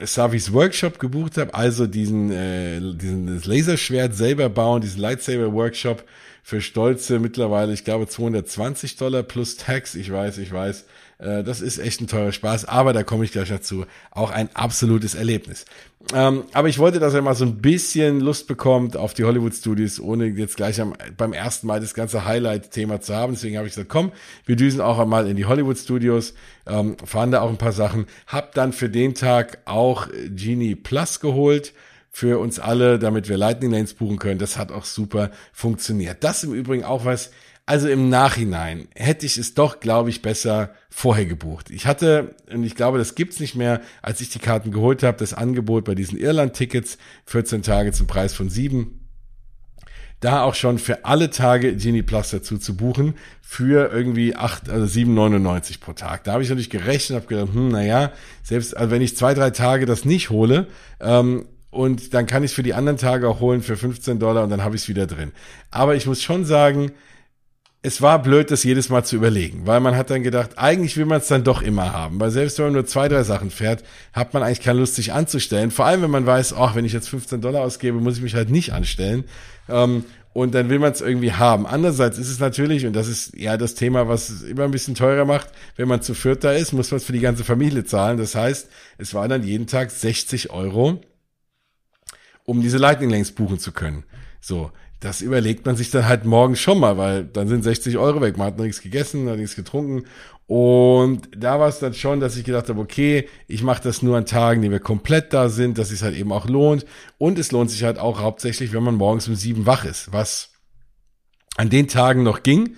Savis Workshop gebucht habe, also diesen, äh, diesen Laserschwert selber bauen, diesen Lightsaber Workshop für stolze mittlerweile, ich glaube 220 Dollar plus Tax. Ich weiß, ich weiß. Äh, das ist echt ein teurer Spaß, aber da komme ich gleich dazu. Auch ein absolutes Erlebnis. Ähm, aber ich wollte, dass er mal so ein bisschen Lust bekommt auf die Hollywood Studios, ohne jetzt gleich am, beim ersten Mal das ganze Highlight-Thema zu haben. Deswegen habe ich gesagt, komm, wir düsen auch einmal in die Hollywood Studios, ähm, fahren da auch ein paar Sachen. Hab dann für den Tag auch Genie Plus geholt für uns alle, damit wir Lightning Lanes buchen können. Das hat auch super funktioniert. Das im Übrigen auch was, also im Nachhinein hätte ich es doch, glaube ich, besser vorher gebucht. Ich hatte, und ich glaube, das gibt's nicht mehr, als ich die Karten geholt habe, das Angebot bei diesen Irland-Tickets, 14 Tage zum Preis von 7 da auch schon für alle Tage Genie Plus dazu zu buchen für irgendwie 8, also 7,99 pro Tag. Da habe ich natürlich gerechnet, habe gedacht, hm, naja, selbst also wenn ich zwei, drei Tage das nicht hole, ähm, und dann kann ich für die anderen Tage auch holen für 15 Dollar und dann habe ich es wieder drin. Aber ich muss schon sagen, es war blöd, das jedes Mal zu überlegen, weil man hat dann gedacht, eigentlich will man es dann doch immer haben, weil selbst wenn man nur zwei, drei Sachen fährt, hat man eigentlich keine Lust, sich anzustellen. Vor allem, wenn man weiß, ach, wenn ich jetzt 15 Dollar ausgebe, muss ich mich halt nicht anstellen. Ähm, und dann will man es irgendwie haben. Andererseits ist es natürlich, und das ist ja das Thema, was es immer ein bisschen teurer macht, wenn man zu viert da ist, muss man es für die ganze Familie zahlen. Das heißt, es waren dann jeden Tag 60 Euro, um diese Lightning Lanes buchen zu können. So, das überlegt man sich dann halt morgen schon mal, weil dann sind 60 Euro weg. Man hat noch nichts gegessen, noch nichts getrunken. Und da war es dann schon, dass ich gedacht habe, okay, ich mache das nur an Tagen, die wir komplett da sind, dass es halt eben auch lohnt. Und es lohnt sich halt auch hauptsächlich, wenn man morgens um sieben wach ist, was an den Tagen noch ging.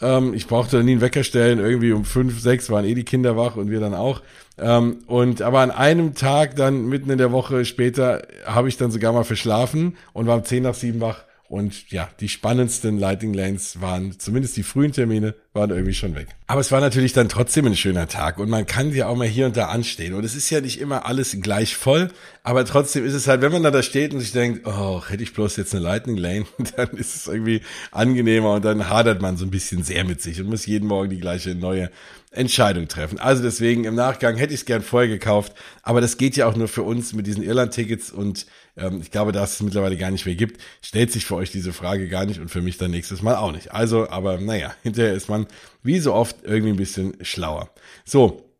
Ähm, ich brauchte nie einen Wecker stellen, irgendwie um fünf, sechs waren eh die Kinder wach und wir dann auch. Ähm, und aber an einem Tag dann mitten in der Woche später habe ich dann sogar mal verschlafen und war um zehn nach sieben wach und ja, die spannendsten Lighting Lanes waren, zumindest die frühen Termine, waren irgendwie schon weg. Aber es war natürlich dann trotzdem ein schöner Tag und man kann ja auch mal hier und da anstehen. Und es ist ja nicht immer alles gleich voll, aber trotzdem ist es halt, wenn man da, da steht und sich denkt, oh, hätte ich bloß jetzt eine Lightning Lane, [laughs] dann ist es irgendwie angenehmer und dann hadert man so ein bisschen sehr mit sich und muss jeden Morgen die gleiche neue Entscheidung treffen. Also deswegen im Nachgang hätte ich es gern vorher gekauft, aber das geht ja auch nur für uns mit diesen Irland-Tickets und ähm, ich glaube, da es mittlerweile gar nicht mehr gibt, stellt sich für euch diese Frage gar nicht und für mich dann nächstes Mal auch nicht. Also, aber naja, [laughs] hinterher ist man wie so oft irgendwie ein bisschen schlauer. So,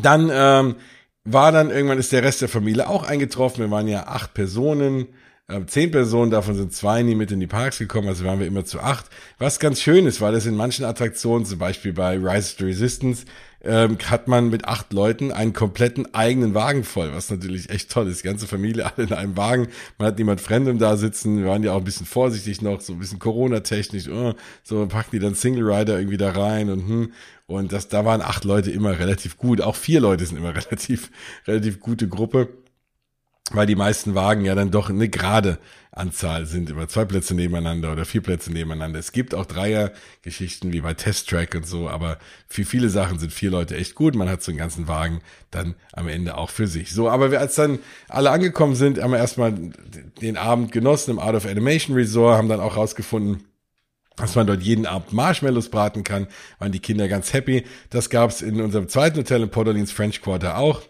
dann ähm, war dann irgendwann ist der Rest der Familie auch eingetroffen. Wir waren ja acht Personen äh, zehn Personen, davon sind zwei nie mit in die Parks gekommen, also waren wir immer zu acht. Was ganz schön ist, weil das in manchen Attraktionen, zum Beispiel bei Rise to Resistance, ähm, hat man mit acht Leuten einen kompletten eigenen Wagen voll, was natürlich echt toll ist. Die ganze Familie [laughs] alle in einem Wagen. Man hat niemand Fremdem da sitzen. Wir waren ja auch ein bisschen vorsichtig noch, so ein bisschen Corona-technisch. Oh, so packen die dann Single Rider irgendwie da rein und hm. Und das, da waren acht Leute immer relativ gut. Auch vier Leute sind immer [laughs] relativ, relativ gute Gruppe weil die meisten Wagen ja dann doch eine gerade Anzahl sind, immer zwei Plätze nebeneinander oder vier Plätze nebeneinander. Es gibt auch Dreier-Geschichten wie bei Test Track und so, aber für viele Sachen sind vier Leute echt gut. Man hat so einen ganzen Wagen dann am Ende auch für sich. So, aber wir, als dann alle angekommen sind, haben wir erstmal den Abend genossen im Art of Animation Resort, haben dann auch rausgefunden, dass man dort jeden Abend Marshmallows braten kann, waren die Kinder ganz happy. Das gab's in unserem zweiten Hotel in Port Orleans French Quarter auch.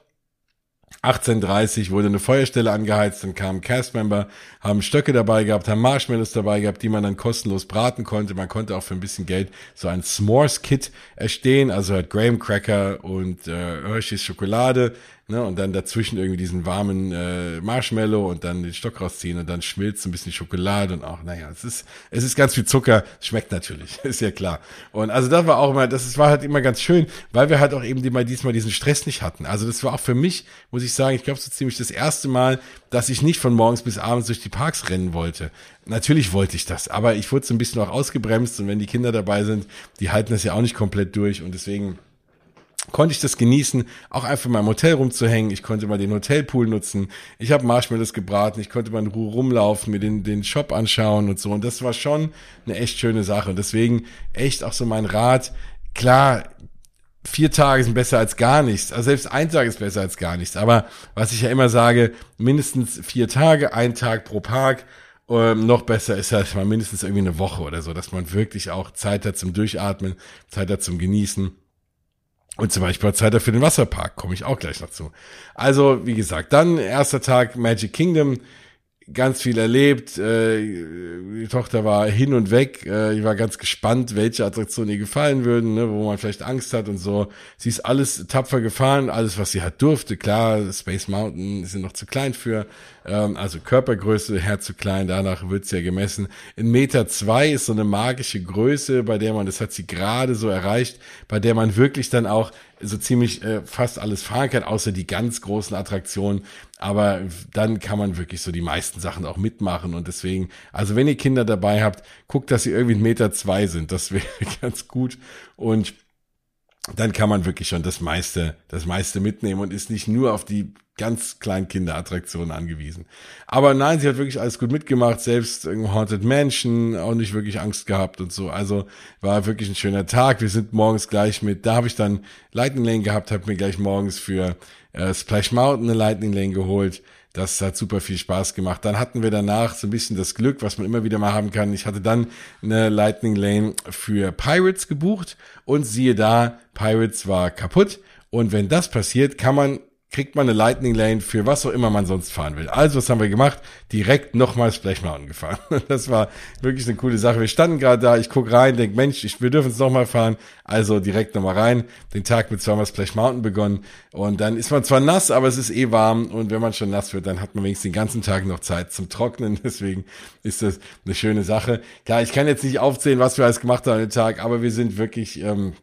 18.30 wurde eine Feuerstelle angeheizt, dann kamen Castmember, haben Stöcke dabei gehabt, haben Marshmallows dabei gehabt, die man dann kostenlos braten konnte. Man konnte auch für ein bisschen Geld so ein S'mores-Kit erstehen, also halt Graham Cracker und äh, Hershey's Schokolade, Ne, und dann dazwischen irgendwie diesen warmen äh, Marshmallow und dann den Stock rausziehen und dann schmilzt ein bisschen Schokolade und auch, naja, es ist, es ist ganz viel Zucker, schmeckt natürlich, [laughs] ist ja klar. Und also das war auch immer, das war halt immer ganz schön, weil wir halt auch eben mal diesmal diesen Stress nicht hatten. Also das war auch für mich, muss ich sagen, ich glaube so ziemlich das erste Mal, dass ich nicht von morgens bis abends durch die Parks rennen wollte. Natürlich wollte ich das, aber ich wurde so ein bisschen auch ausgebremst und wenn die Kinder dabei sind, die halten das ja auch nicht komplett durch und deswegen konnte ich das genießen, auch einfach mal im Hotel rumzuhängen. Ich konnte mal den Hotelpool nutzen. Ich habe Marshmallows gebraten. Ich konnte mal in Ruhe rumlaufen, mir den, den Shop anschauen und so. Und das war schon eine echt schöne Sache. Und deswegen echt auch so mein Rat. Klar, vier Tage sind besser als gar nichts. Also selbst ein Tag ist besser als gar nichts. Aber was ich ja immer sage, mindestens vier Tage, ein Tag pro Park. Ähm, noch besser ist halt mal mindestens irgendwie eine Woche oder so, dass man wirklich auch Zeit hat zum Durchatmen, Zeit hat zum Genießen. Und zum Beispiel Zeit für den Wasserpark, komme ich auch gleich noch zu. Also, wie gesagt, dann erster Tag Magic Kingdom, ganz viel erlebt. Äh, die Tochter war hin und weg. Äh, ich war ganz gespannt, welche Attraktionen ihr gefallen würden, ne, wo man vielleicht Angst hat und so. Sie ist alles tapfer gefahren, alles, was sie hat durfte. Klar, Space Mountain sind noch zu klein für. Ähm, also Körpergröße, Herz zu klein, danach wird's ja gemessen. In Meter zwei ist so eine magische Größe, bei der man, das hat sie gerade so erreicht, bei der man wirklich dann auch so ziemlich äh, fast alles fahren kann, außer die ganz großen Attraktionen. Aber dann kann man wirklich so die meisten Sachen auch mitmachen. Und deswegen, also wenn ihr Kinder dabei habt, guckt, dass sie irgendwie einen Meter zwei sind. Das [laughs] wäre ganz gut. Und dann kann man wirklich schon das meiste, das meiste mitnehmen und ist nicht nur auf die ganz kleinen Kinderattraktionen angewiesen. Aber nein, sie hat wirklich alles gut mitgemacht, selbst im Haunted Mansion auch nicht wirklich Angst gehabt und so. Also war wirklich ein schöner Tag. Wir sind morgens gleich mit, da habe ich dann Lightning Lane gehabt, habe mir gleich morgens für äh, Splash Mountain eine Lightning Lane geholt. Das hat super viel Spaß gemacht. Dann hatten wir danach so ein bisschen das Glück, was man immer wieder mal haben kann. Ich hatte dann eine Lightning Lane für Pirates gebucht und siehe da, Pirates war kaputt. Und wenn das passiert, kann man kriegt man eine Lightning Lane für was auch immer man sonst fahren will. Also, was haben wir gemacht? Direkt nochmal Splash Mountain gefahren. [laughs] Das war wirklich eine coole Sache. Wir standen gerade da, ich guck rein, denk, Mensch, ich, wir dürfen es nochmal fahren. Also direkt nochmal rein, den Tag mit zweimal Splash Mountain begonnen. Und dann ist man zwar nass, aber es ist eh warm. Und wenn man schon nass wird, dann hat man wenigstens den ganzen Tag noch Zeit zum Trocknen. [laughs] Deswegen ist das eine schöne Sache. Klar, ich kann jetzt nicht aufzählen, was wir alles gemacht haben an dem Tag, aber wir sind wirklich... Ähm,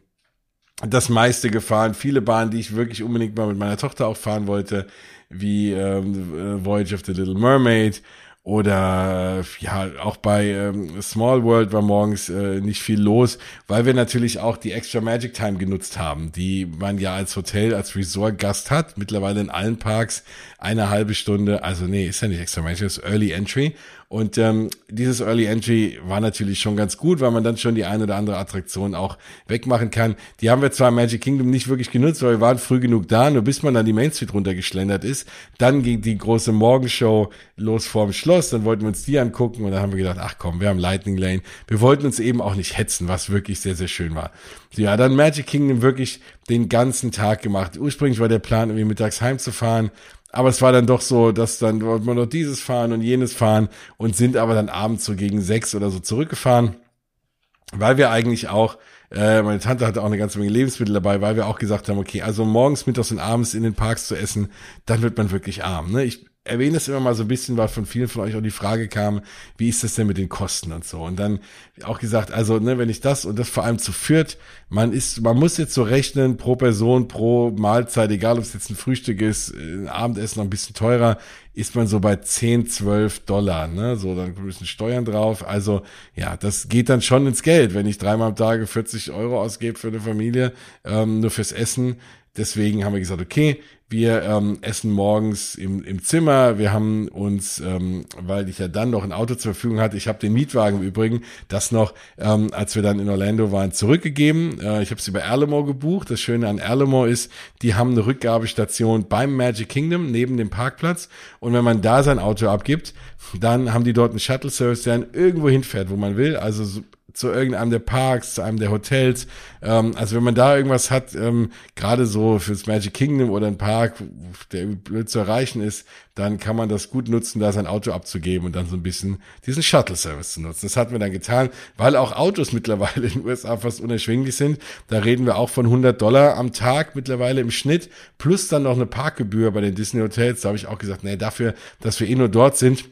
das meiste gefahren. Viele Bahnen, die ich wirklich unbedingt mal mit meiner Tochter auch fahren wollte, wie ähm, Voyage of the Little Mermaid oder ja, auch bei ähm, Small World war morgens äh, nicht viel los, weil wir natürlich auch die Extra Magic Time genutzt haben, die man ja als Hotel, als Resort-Gast hat. Mittlerweile in allen Parks eine halbe Stunde, also nee, ist ja nicht Extra Magic, ist Early Entry. Und ähm, dieses Early Entry war natürlich schon ganz gut, weil man dann schon die eine oder andere Attraktion auch wegmachen kann. Die haben wir zwar im Magic Kingdom nicht wirklich genutzt, weil wir waren früh genug da, nur bis man dann die Main Street runtergeschlendert ist. Dann ging die große Morgenshow los vorm Schloss, dann wollten wir uns die angucken und dann haben wir gedacht, ach komm, wir haben Lightning Lane. Wir wollten uns eben auch nicht hetzen, was wirklich sehr, sehr schön war. Ja, dann Magic Kingdom wirklich den ganzen Tag gemacht. Ursprünglich war der Plan, irgendwie mittags heimzufahren. Aber es war dann doch so, dass dann wollten wir noch dieses fahren und jenes fahren und sind aber dann abends so gegen sechs oder so zurückgefahren, weil wir eigentlich auch, äh, meine Tante hatte auch eine ganze Menge Lebensmittel dabei, weil wir auch gesagt haben, okay, also morgens, mittags und abends in den Parks zu essen, dann wird man wirklich arm. Ne? Ich erwähne es immer mal so ein bisschen, weil von vielen von euch auch die Frage kam, wie ist das denn mit den Kosten und so. Und dann auch gesagt, also ne, wenn ich das und das vor allem zu führt, man ist, man muss jetzt so rechnen pro Person, pro Mahlzeit, egal ob es jetzt ein Frühstück ist, ein Abendessen noch ein bisschen teurer, ist man so bei 10, 12 Dollar, ne? So, dann müssen Steuern drauf. Also, ja, das geht dann schon ins Geld, wenn ich dreimal am Tage 40 Euro ausgebe für eine Familie, ähm, nur fürs Essen. Deswegen haben wir gesagt, okay, wir ähm, essen morgens im, im Zimmer. Wir haben uns, ähm, weil ich ja dann noch ein Auto zur Verfügung hatte, ich habe den Mietwagen im Übrigen, das noch, ähm, als wir dann in Orlando waren, zurückgegeben. Äh, ich habe sie bei Erlemore gebucht. Das Schöne an Erlemore ist, die haben eine Rückgabestation beim Magic Kingdom neben dem Parkplatz. Und wenn man da sein Auto abgibt, dann haben die dort einen Shuttle-Service, der dann irgendwo hinfährt, wo man will. Also zu irgendeinem der Parks, zu einem der Hotels. Ähm, also wenn man da irgendwas hat, ähm, gerade so fürs Magic Kingdom oder ein Park, der blöd zu erreichen ist, dann kann man das gut nutzen, da sein Auto abzugeben und dann so ein bisschen diesen Shuttle-Service zu nutzen. Das hatten wir dann getan, weil auch Autos [laughs] mittlerweile in den USA fast unerschwinglich sind. Da reden wir auch von 100 Dollar am Tag mittlerweile im Schnitt, plus dann noch eine Parkgebühr bei den Disney-Hotels. Da habe ich auch gesagt, nee, dafür, dass wir eh nur dort sind,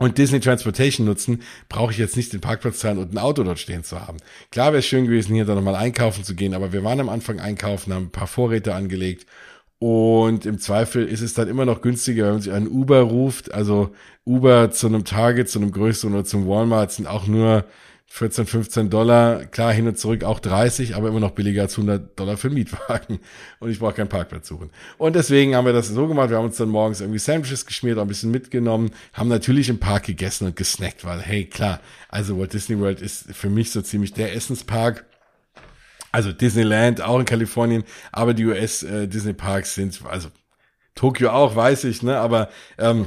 und Disney Transportation nutzen, brauche ich jetzt nicht den Parkplatz zahlen und ein Auto dort stehen zu haben. Klar wäre es schön gewesen, hier dann nochmal einkaufen zu gehen, aber wir waren am Anfang einkaufen, haben ein paar Vorräte angelegt und im Zweifel ist es dann immer noch günstiger, wenn man sich einen Uber ruft. Also Uber zu einem Target, zu einem größeren oder zum Walmart sind auch nur 14, 15 Dollar, klar hin und zurück auch 30, aber immer noch billiger als 100 Dollar für Mietwagen. [laughs] Und ich brauche keinen Parkplatz suchen. Und deswegen haben wir das so gemacht. Wir haben uns dann morgens irgendwie Sandwiches geschmiert, auch ein bisschen mitgenommen, haben natürlich im Park gegessen und gesnackt, weil, hey, klar, also Walt Disney World ist für mich so ziemlich der Essenspark. Also Disneyland auch in Kalifornien, aber die US äh, Disney Parks sind, also Tokio auch, weiß ich, ne, aber ähm,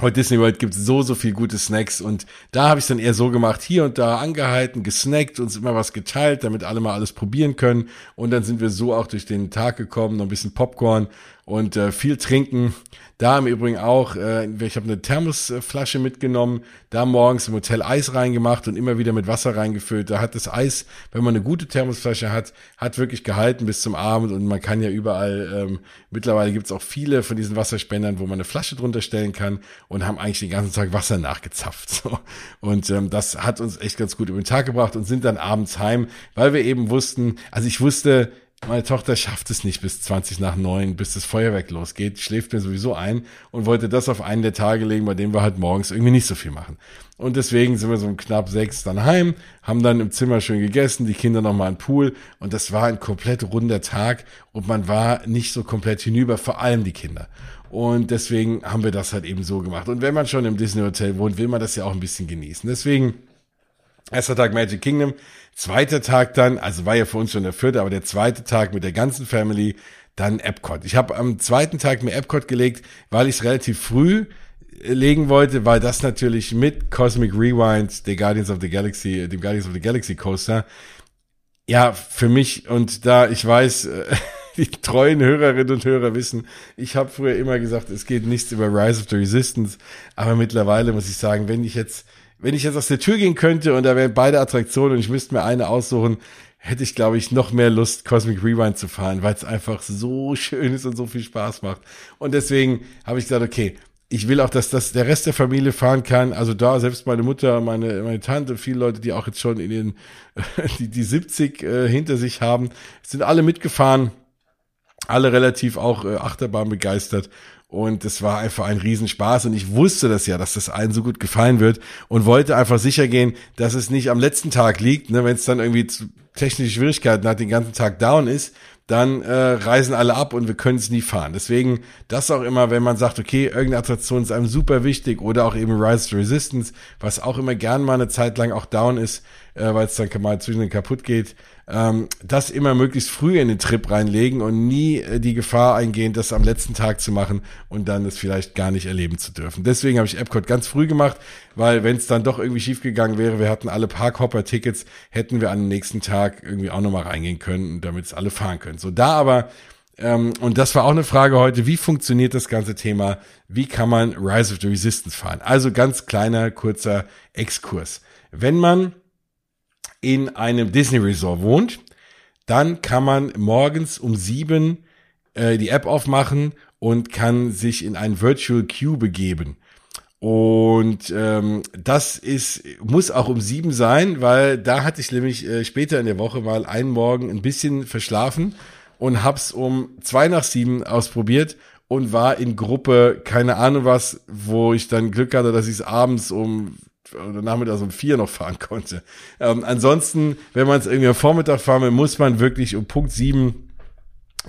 Heute Disney World gibt so, so viel gute Snacks und da habe ich dann eher so gemacht, hier und da angehalten, gesnackt, uns immer was geteilt, damit alle mal alles probieren können und dann sind wir so auch durch den Tag gekommen, noch ein bisschen Popcorn und äh, viel trinken. Da im Übrigen auch, äh, ich habe eine Thermosflasche mitgenommen, da morgens im Hotel Eis reingemacht und immer wieder mit Wasser reingefüllt. Da hat das Eis, wenn man eine gute Thermosflasche hat, hat wirklich gehalten bis zum Abend und man kann ja überall, ähm, mittlerweile gibt's auch viele von diesen Wasserspendern, wo man eine Flasche drunter stellen kann und haben eigentlich den ganzen Tag Wasser nachgezapft. So. Und ähm, das hat uns echt ganz gut über den Tag gebracht und sind dann abends heim, weil wir eben wussten, also ich wusste, meine Tochter schafft es nicht bis 20 nach neun, bis das Feuerwerk losgeht, schläft mir sowieso ein und wollte das auf einen der Tage legen, bei dem wir halt morgens irgendwie nicht so viel machen. Und deswegen sind wir so um knapp sechs dann heim, haben dann im Zimmer schön gegessen, die Kinder nochmal im Pool und das war ein komplett runder Tag und man war nicht so komplett hinüber, vor allem die Kinder. Und deswegen haben wir das halt eben so gemacht. Und wenn man schon im Disney Hotel wohnt, will man das ja auch ein bisschen genießen. Deswegen Erster Tag Magic Kingdom, zweiter Tag dann, also war ja für uns schon der vierte, aber der zweite Tag mit der ganzen Family, dann Epcot. Ich habe am zweiten Tag mir Epcot gelegt, weil ich es relativ früh äh, legen wollte, weil das natürlich mit Cosmic Rewind, der Guardians of the Galaxy, dem Guardians of the Galaxy Coaster, ja, für mich und da ich weiß, äh, [laughs] die treuen Hörerinnen und Hörer wissen, ich habe früher immer gesagt, es geht nichts über Rise of the Resistance, aber mittlerweile muss ich sagen, wenn ich jetzt, wenn ich jetzt aus der Tür gehen könnte und da wären beide Attraktionen und ich müsste mir eine aussuchen, hätte ich, glaube ich, noch mehr Lust, Cosmic Rewind zu fahren, weil es einfach so schön ist und so viel Spaß macht. Und deswegen habe ich gesagt, okay, ich will auch, dass das der Rest der Familie fahren kann. Also da selbst meine Mutter, meine meine Tante, viele Leute, die auch jetzt schon in den [laughs] die die 70 äh, hinter sich haben, sind alle mitgefahren alle relativ auch äh, Achterbahn begeistert. Und es war einfach ein Riesenspaß. Und ich wusste das ja, dass das allen so gut gefallen wird und wollte einfach sicher gehen, dass es nicht am letzten Tag liegt, ne, wenn es dann irgendwie zu technische Schwierigkeiten hat, den ganzen Tag down ist, dann äh, reisen alle ab und wir können es nie fahren. Deswegen das auch immer, wenn man sagt, okay, irgendeine Attraktion ist einem super wichtig oder auch eben Rise to Resistance, was auch immer gern mal eine Zeit lang auch down ist, äh, weil es dann mal zwischen den kaputt geht, ähm, das immer möglichst früh in den Trip reinlegen und nie äh, die Gefahr eingehen, das am letzten Tag zu machen und dann es vielleicht gar nicht erleben zu dürfen. Deswegen habe ich Epcot ganz früh gemacht, weil wenn es dann doch irgendwie schiefgegangen wäre, wir hatten alle Parkhopper-Tickets, hätten wir an nächsten Tag irgendwie auch nochmal reingehen können, damit es alle fahren können. So da aber ähm, und das war auch eine Frage heute, wie funktioniert das ganze Thema? Wie kann man Rise of the Resistance fahren? Also ganz kleiner, kurzer Exkurs. Wenn man in einem Disney Resort wohnt, dann kann man morgens um sieben äh, die App aufmachen und kann sich in ein Virtual Queue begeben. Und ähm, das ist muss auch um sieben sein, weil da hatte ich nämlich äh, später in der Woche mal einen Morgen ein bisschen verschlafen und hab's um zwei nach sieben ausprobiert und war in Gruppe, keine Ahnung was, wo ich dann Glück hatte, dass ich es abends um oder nachmittags um vier noch fahren konnte. Ähm, ansonsten, wenn man es irgendwie am Vormittag fahren will, muss man wirklich um Punkt sieben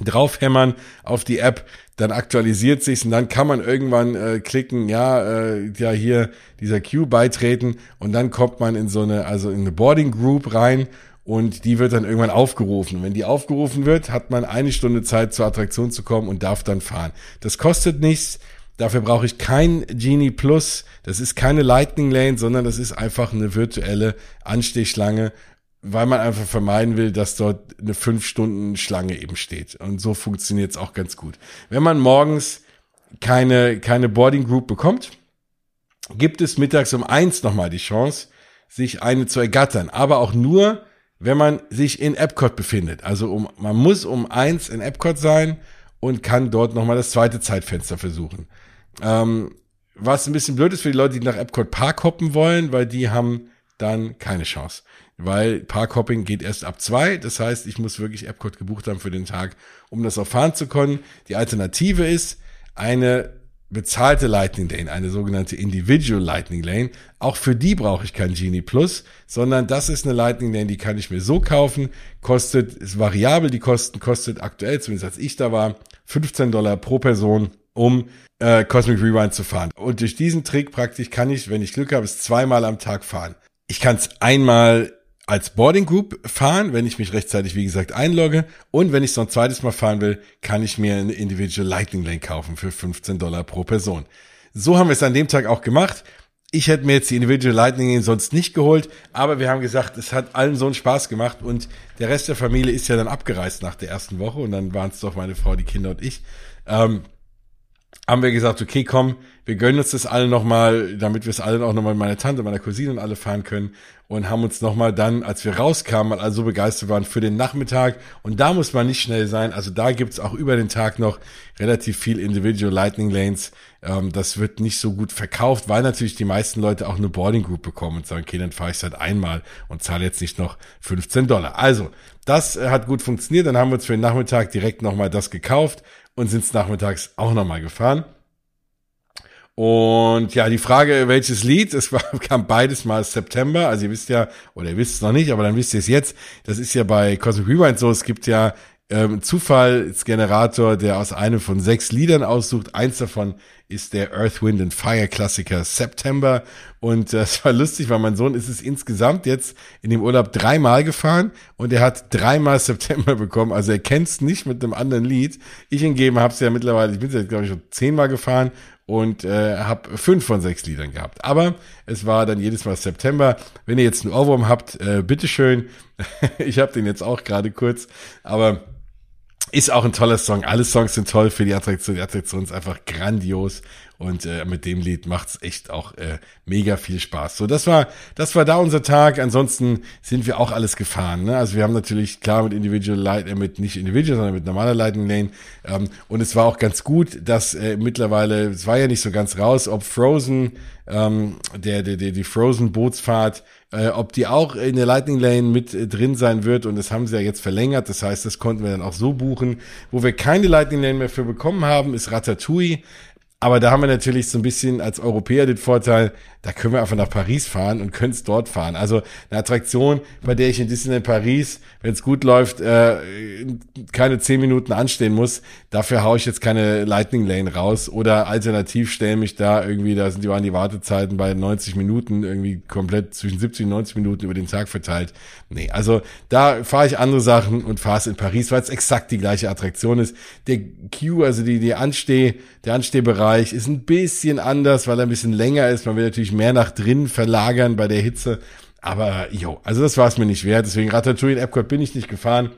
draufhämmern auf die App, dann aktualisiert sich's und dann kann man irgendwann äh, klicken, ja, äh, ja hier dieser Queue beitreten und dann kommt man in so eine, also in eine Boarding Group rein und die wird dann irgendwann aufgerufen. Wenn die aufgerufen wird, hat man eine Stunde Zeit zur Attraktion zu kommen und darf dann fahren. Das kostet nichts. Dafür brauche ich kein Genie Plus. Das ist keine Lightning Lane, sondern das ist einfach eine virtuelle Anstehschlange, weil man einfach vermeiden will, dass dort eine fünf Stunden Schlange eben steht. Und so funktioniert es auch ganz gut. Wenn man morgens keine, keine Boarding Group bekommt, gibt es mittags um eins nochmal die Chance, sich eine zu ergattern. Aber auch nur, wenn man sich in Epcot befindet. Also um, man muss um eins in Epcot sein und kann dort nochmal das zweite Zeitfenster versuchen. Ähm, was ein bisschen blöd ist für die Leute, die nach Epcot Park hoppen wollen, weil die haben dann keine Chance. Weil Parkhopping geht erst ab zwei. Das heißt, ich muss wirklich Epcot gebucht haben für den Tag, um das auch fahren zu können. Die Alternative ist eine bezahlte Lightning Lane, eine sogenannte Individual Lightning Lane. Auch für die brauche ich kein Genie Plus, sondern das ist eine Lightning Lane, die kann ich mir so kaufen, kostet, ist variabel, die Kosten kostet aktuell, zumindest als ich da war, 15 Dollar pro Person um äh, Cosmic Rewind zu fahren. Und durch diesen Trick praktisch kann ich, wenn ich Glück habe, es zweimal am Tag fahren. Ich kann es einmal als Boarding Group fahren, wenn ich mich rechtzeitig, wie gesagt, einlogge. Und wenn ich so ein zweites Mal fahren will, kann ich mir eine Individual Lightning Lane kaufen für 15 Dollar pro Person. So haben wir es an dem Tag auch gemacht. Ich hätte mir jetzt die Individual Lightning Lane sonst nicht geholt, aber wir haben gesagt, es hat allen so einen Spaß gemacht und der Rest der Familie ist ja dann abgereist nach der ersten Woche und dann waren es doch meine Frau, die Kinder und ich. Ähm, haben wir gesagt, okay, komm, wir gönnen uns das alle nochmal, damit wir es alle auch nochmal mit meiner Tante, meiner Cousine und alle fahren können und haben uns nochmal dann, als wir rauskamen, alle so begeistert waren für den Nachmittag. Und da muss man nicht schnell sein, also da gibt's auch über den Tag noch relativ viel Individual Lightning Lanes, ähm, das wird nicht so gut verkauft, weil natürlich die meisten Leute auch eine Boarding Group bekommen und sagen, okay, dann fahre ich halt einmal und zahle jetzt nicht noch 15 Dollar. Also, das äh, hat gut funktioniert, dann haben wir uns für den Nachmittag direkt nochmal das gekauft und sind nachmittags auch nochmal gefahren. Und ja, die Frage, welches Lied, es [laughs] kam beides mal September, also ihr wisst ja, oder ihr wisst es noch nicht, aber dann wisst ihr es jetzt, das ist ja bei Cosmic Rewind so, es gibt ja ähm, Zufallsgenerator, der aus einem von sechs Liedern aussucht. Eins davon ist der Earth, Wind and Fire Klassiker September. Und äh, [laughs] es war lustig, weil mein Sohn ist es insgesamt jetzt in dem Urlaub dreimal gefahren und er hat dreimal [laughs] September bekommen. Also er kennt es nicht mit einem anderen Lied. Ich hingegen habe es ja mittlerweile, ich bin jetzt glaube ich schon zehnmal gefahren und äh, habe fünf von sechs Liedern gehabt. Aber es war dann jedes Mal September. Wenn ihr jetzt einen Ohrwurm habt, äh, bitteschön. [laughs] ich habe den jetzt auch gerade kurz, aber ist auch ein toller Song. Alle Songs sind toll für die Attraktion. Die Attraktion ist einfach grandios. Und äh, mit dem Lied macht's echt auch äh, mega viel Spaß. So, das war, das war da unser Tag. Ansonsten sind wir auch alles gefahren. Ne? Also wir haben natürlich klar mit Individual Light, äh, mit nicht Individual, sondern mit normaler Lightning Lane. Ähm, und es war auch ganz gut, dass äh, mittlerweile, es war ja nicht so ganz raus, ob Frozen, ähm, der, der, der, die Frozen Bootsfahrt äh, ob die auch in der Lightning Lane mit äh, drin sein wird und das haben sie ja jetzt verlängert, das heißt, das konnten wir dann auch so buchen. Wo wir keine Lightning Lane mehr für bekommen haben, ist Ratatouille. Aber da haben wir natürlich so ein bisschen als Europäer den Vorteil, da können wir einfach nach Paris fahren und können es dort fahren. Also eine Attraktion, bei der ich in Disneyland Paris, wenn es gut läuft, äh, keine zehn Minuten anstehen muss, dafür haue ich jetzt keine Lightning Lane raus oder alternativ stelle mich da irgendwie, da sind die waren die Wartezeiten bei 90 Minuten irgendwie komplett zwischen 70 und 90 Minuten über den Tag verteilt. Nee, also da fahre ich andere Sachen und fahre es in Paris, weil es exakt die gleiche Attraktion ist. Der Queue, also die, die Ansteh, der Anstehbereich ist ein bisschen anders, weil er ein bisschen länger ist. Man will natürlich natürlich mehr nach drinnen verlagern bei der Hitze. Aber jo, also das war es mir nicht wert. Deswegen Ratatouille in Epcot bin ich nicht gefahren.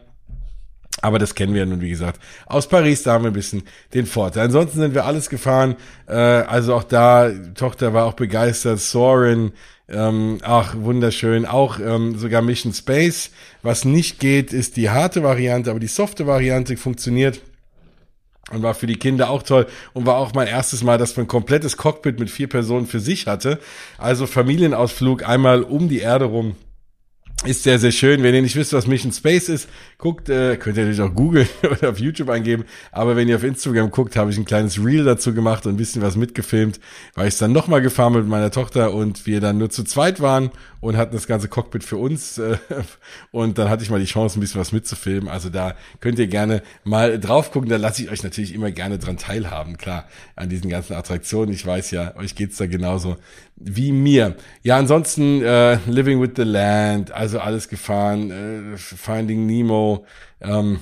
Aber das kennen wir ja nun, wie gesagt. Aus Paris, da haben wir ein bisschen den Vorteil. Ansonsten sind wir alles gefahren. Äh, also auch da, Tochter war auch begeistert. Soren, ähm, ach, wunderschön. Auch ähm, sogar Mission Space. Was nicht geht, ist die harte Variante, aber die softe Variante funktioniert. Und war für die Kinder auch toll und war auch mein erstes Mal, dass man ein komplettes Cockpit mit vier Personen für sich hatte. Also Familienausflug einmal um die Erde rum ist sehr, sehr schön. Wenn ihr nicht wisst, was Mission Space ist, guckt, äh, könnt ihr natürlich auch googeln [laughs] oder auf YouTube eingeben. Aber wenn ihr auf Instagram guckt, habe ich ein kleines Reel dazu gemacht und ein bisschen was mitgefilmt, weil ich dann nochmal gefahren mit meiner Tochter und wir dann nur zu zweit waren und hatten das ganze Cockpit für uns. Äh, [laughs] und dann hatte ich mal die Chance, ein bisschen was mitzufilmen. Also da könnt ihr gerne mal drauf gucken. Da lasse ich euch natürlich immer gerne dran teilhaben, klar, an diesen ganzen Attraktionen. Ich weiß ja, euch geht's da genauso wie mir. Ja, ansonsten äh, Living with the Land, also alles gefahren, äh, Finding Nemo ähm,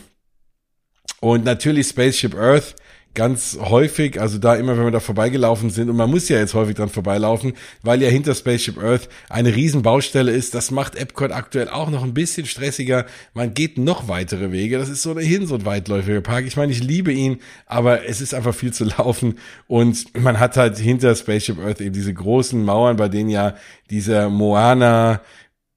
und natürlich Spaceship Earth ganz häufig, also da immer, wenn wir da vorbeigelaufen sind, und man muss ja jetzt häufig dran vorbeilaufen, weil ja hinter Spaceship Earth eine riesen Baustelle ist. Das macht Epcot aktuell auch noch ein bisschen stressiger. Man geht noch weitere Wege. Das ist so ohnehin so ein weitläufiger Park. Ich meine, ich liebe ihn, aber es ist einfach viel zu laufen und man hat halt hinter Spaceship Earth eben diese großen Mauern, bei denen ja dieser Moana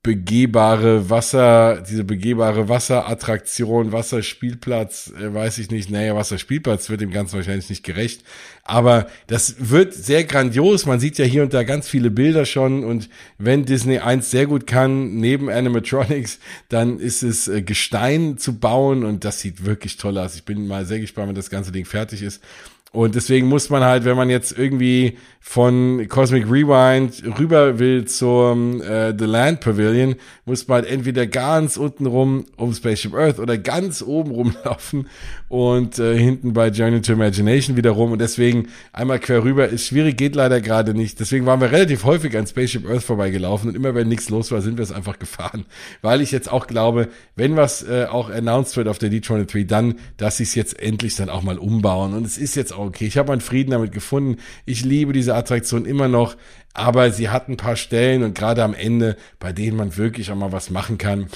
begehbare Wasser, diese begehbare Wasserattraktion, Wasserspielplatz, äh, weiß ich nicht, naja, Wasserspielplatz wird dem Ganzen wahrscheinlich nicht gerecht. Aber das wird sehr grandios. Man sieht ja hier und da ganz viele Bilder schon. Und wenn Disney eins sehr gut kann, neben Animatronics, dann ist es äh, Gestein zu bauen. Und das sieht wirklich toll aus. Ich bin mal sehr gespannt, wenn das ganze Ding fertig ist. Und deswegen muss man halt, wenn man jetzt irgendwie von Cosmic Rewind rüber will zum äh, The Land Pavilion, muss man halt entweder ganz unten rum um Spaceship Earth oder ganz oben rumlaufen und äh, hinten bei Journey to Imagination wieder rum. Und deswegen einmal quer rüber ist schwierig, geht leider gerade nicht. Deswegen waren wir relativ häufig an Spaceship Earth vorbeigelaufen und immer wenn nichts los war, sind wir es einfach gefahren. Weil ich jetzt auch glaube, wenn was äh, auch announced wird auf der D23, dann, dass sie es jetzt endlich dann auch mal umbauen. Und es ist jetzt auch okay. Ich habe meinen Frieden damit gefunden. Ich liebe diese Attraktion immer noch, aber sie hat ein paar Stellen und gerade am Ende, bei denen man wirklich auch mal was machen kann.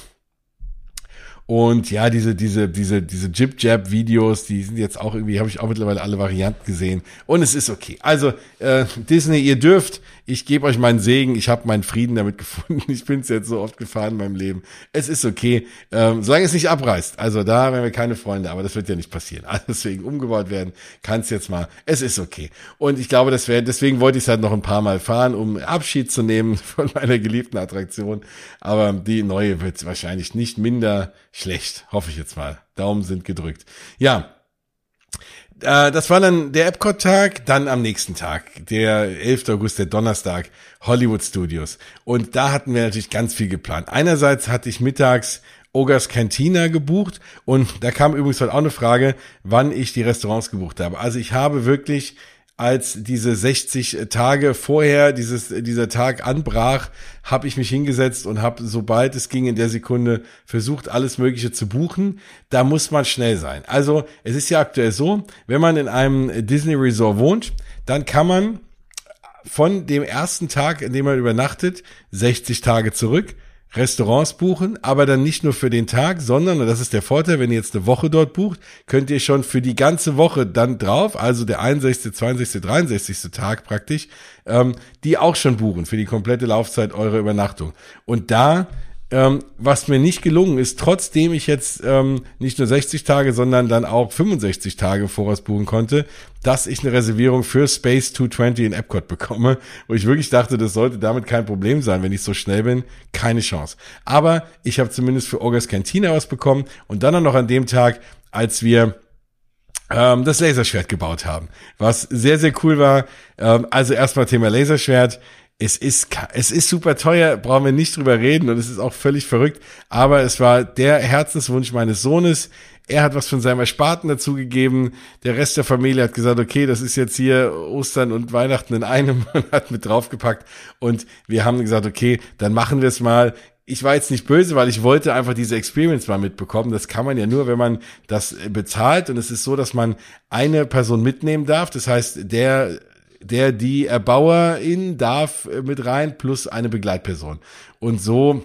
Und ja, diese, diese, diese, diese Jib-Jab-Videos, die sind jetzt auch irgendwie, habe ich auch mittlerweile alle Varianten gesehen. Und es ist okay. Also, äh, Disney, ihr dürft, ich gebe euch meinen Segen, ich habe meinen Frieden damit gefunden. [laughs] Ich bin es jetzt so oft gefahren in meinem Leben. Es ist okay, ähm, solange es nicht abreißt. Also da haben wir keine Freunde, aber das wird ja nicht passieren. [laughs] Also deswegen umgebaut werden, kann es jetzt mal. Es ist okay. Und ich glaube, das wäre, deswegen wollte ich es halt noch ein paar Mal fahren, um Abschied zu nehmen [laughs] von meiner geliebten Attraktion. Aber die neue wird wahrscheinlich nicht minder schlecht, hoffe ich jetzt mal. Daumen sind gedrückt. Ja, äh, das war dann der Epcot-Tag, dann am nächsten Tag, der 11. August, der Donnerstag, Hollywood Studios. Und da hatten wir natürlich ganz viel geplant. Einerseits hatte ich mittags Ogers Cantina gebucht und da kam übrigens halt auch eine Frage, wann ich die Restaurants gebucht habe. Also ich habe wirklich als diese 60 Tage vorher dieses dieser Tag anbrach, habe ich mich hingesetzt und habe sobald es ging in der Sekunde versucht alles mögliche zu buchen. Da muss man schnell sein. Also, es ist ja aktuell so, wenn man in einem Disney Resort wohnt, dann kann man von dem ersten Tag, in dem man übernachtet, 60 Tage zurück Restaurants buchen, aber dann nicht nur für den Tag, sondern, und das ist der Vorteil, wenn ihr jetzt eine Woche dort bucht, könnt ihr schon für die ganze Woche dann drauf, also der 61., 62., 63. Tag praktisch, ähm, die auch schon buchen für die komplette Laufzeit eurer Übernachtung. Und da ähm, was mir nicht gelungen ist, trotzdem ich jetzt ähm, nicht nur 60 Tage, sondern dann auch 65 Tage voraus buchen konnte, dass ich eine Reservierung für Space 220 in Epcot bekomme, wo ich wirklich dachte, das sollte damit kein Problem sein, wenn ich so schnell bin. Keine Chance. Aber ich habe zumindest für August Cantina was bekommen und dann noch an dem Tag, als wir ähm, das Laserschwert gebaut haben, was sehr, sehr cool war. Ähm, also erstmal Thema Laserschwert es ist, es ist super teuer, brauchen wir nicht drüber reden und es ist auch völlig verrückt. Aber es war der Herzenswunsch meines Sohnes. Er hat was von seinem Ersparten dazugegeben. Der Rest der Familie hat gesagt, okay, das ist jetzt hier Ostern und Weihnachten in einem [laughs] und hat mit draufgepackt. Und wir haben gesagt, okay, dann machen wir es mal ich war jetzt nicht böse, weil ich wollte einfach diese Experience mal mitbekommen. Das kann man ja nur, wenn man das bezahlt. Und es ist so, dass man eine Person mitnehmen darf. Das heißt, der der die Erbauerin darf äh, mit rein plus eine Begleitperson. Und so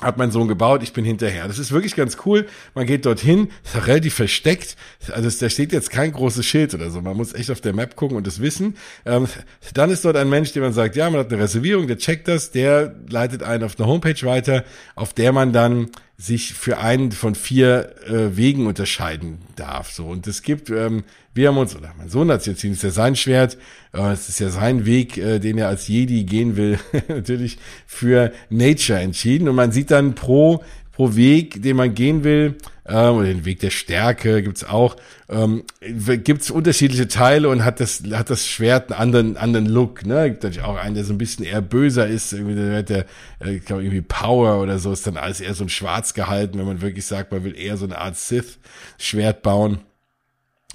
hat mein Sohn gebaut, ich bin hinterher. Das ist wirklich ganz cool. Man geht dorthin, ist auch relativ versteckt. Also da steht jetzt kein großes Schild oder so. Man muss echt auf der Map gucken und das wissen. Ähm, dann ist dort ein Mensch, dem man sagt, ja, man hat eine Reservierung, der checkt das, der leitet einen auf eine Homepage weiter, auf der man dann sich für einen von vier äh, Wegen unterscheiden darf. So und es gibt, ähm, wir haben uns oder mein Sohn hat es jetzt ist ja sein Schwert, äh, es ist ja sein Weg, äh, den er als Jedi gehen will, [laughs] natürlich für Nature entschieden und man sieht dann pro pro Weg, den man gehen will, ähm, oder den Weg der Stärke gibt's auch, ähm, gibt's unterschiedliche Teile und hat das, hat das Schwert einen anderen, anderen Look, ne? Gibt natürlich auch einen, der so ein bisschen eher böser ist, irgendwie der, der äh, ich glaube, irgendwie Power oder so, ist dann alles eher so ein Schwarz gehalten, wenn man wirklich sagt, man will eher so eine Art Sith-Schwert bauen.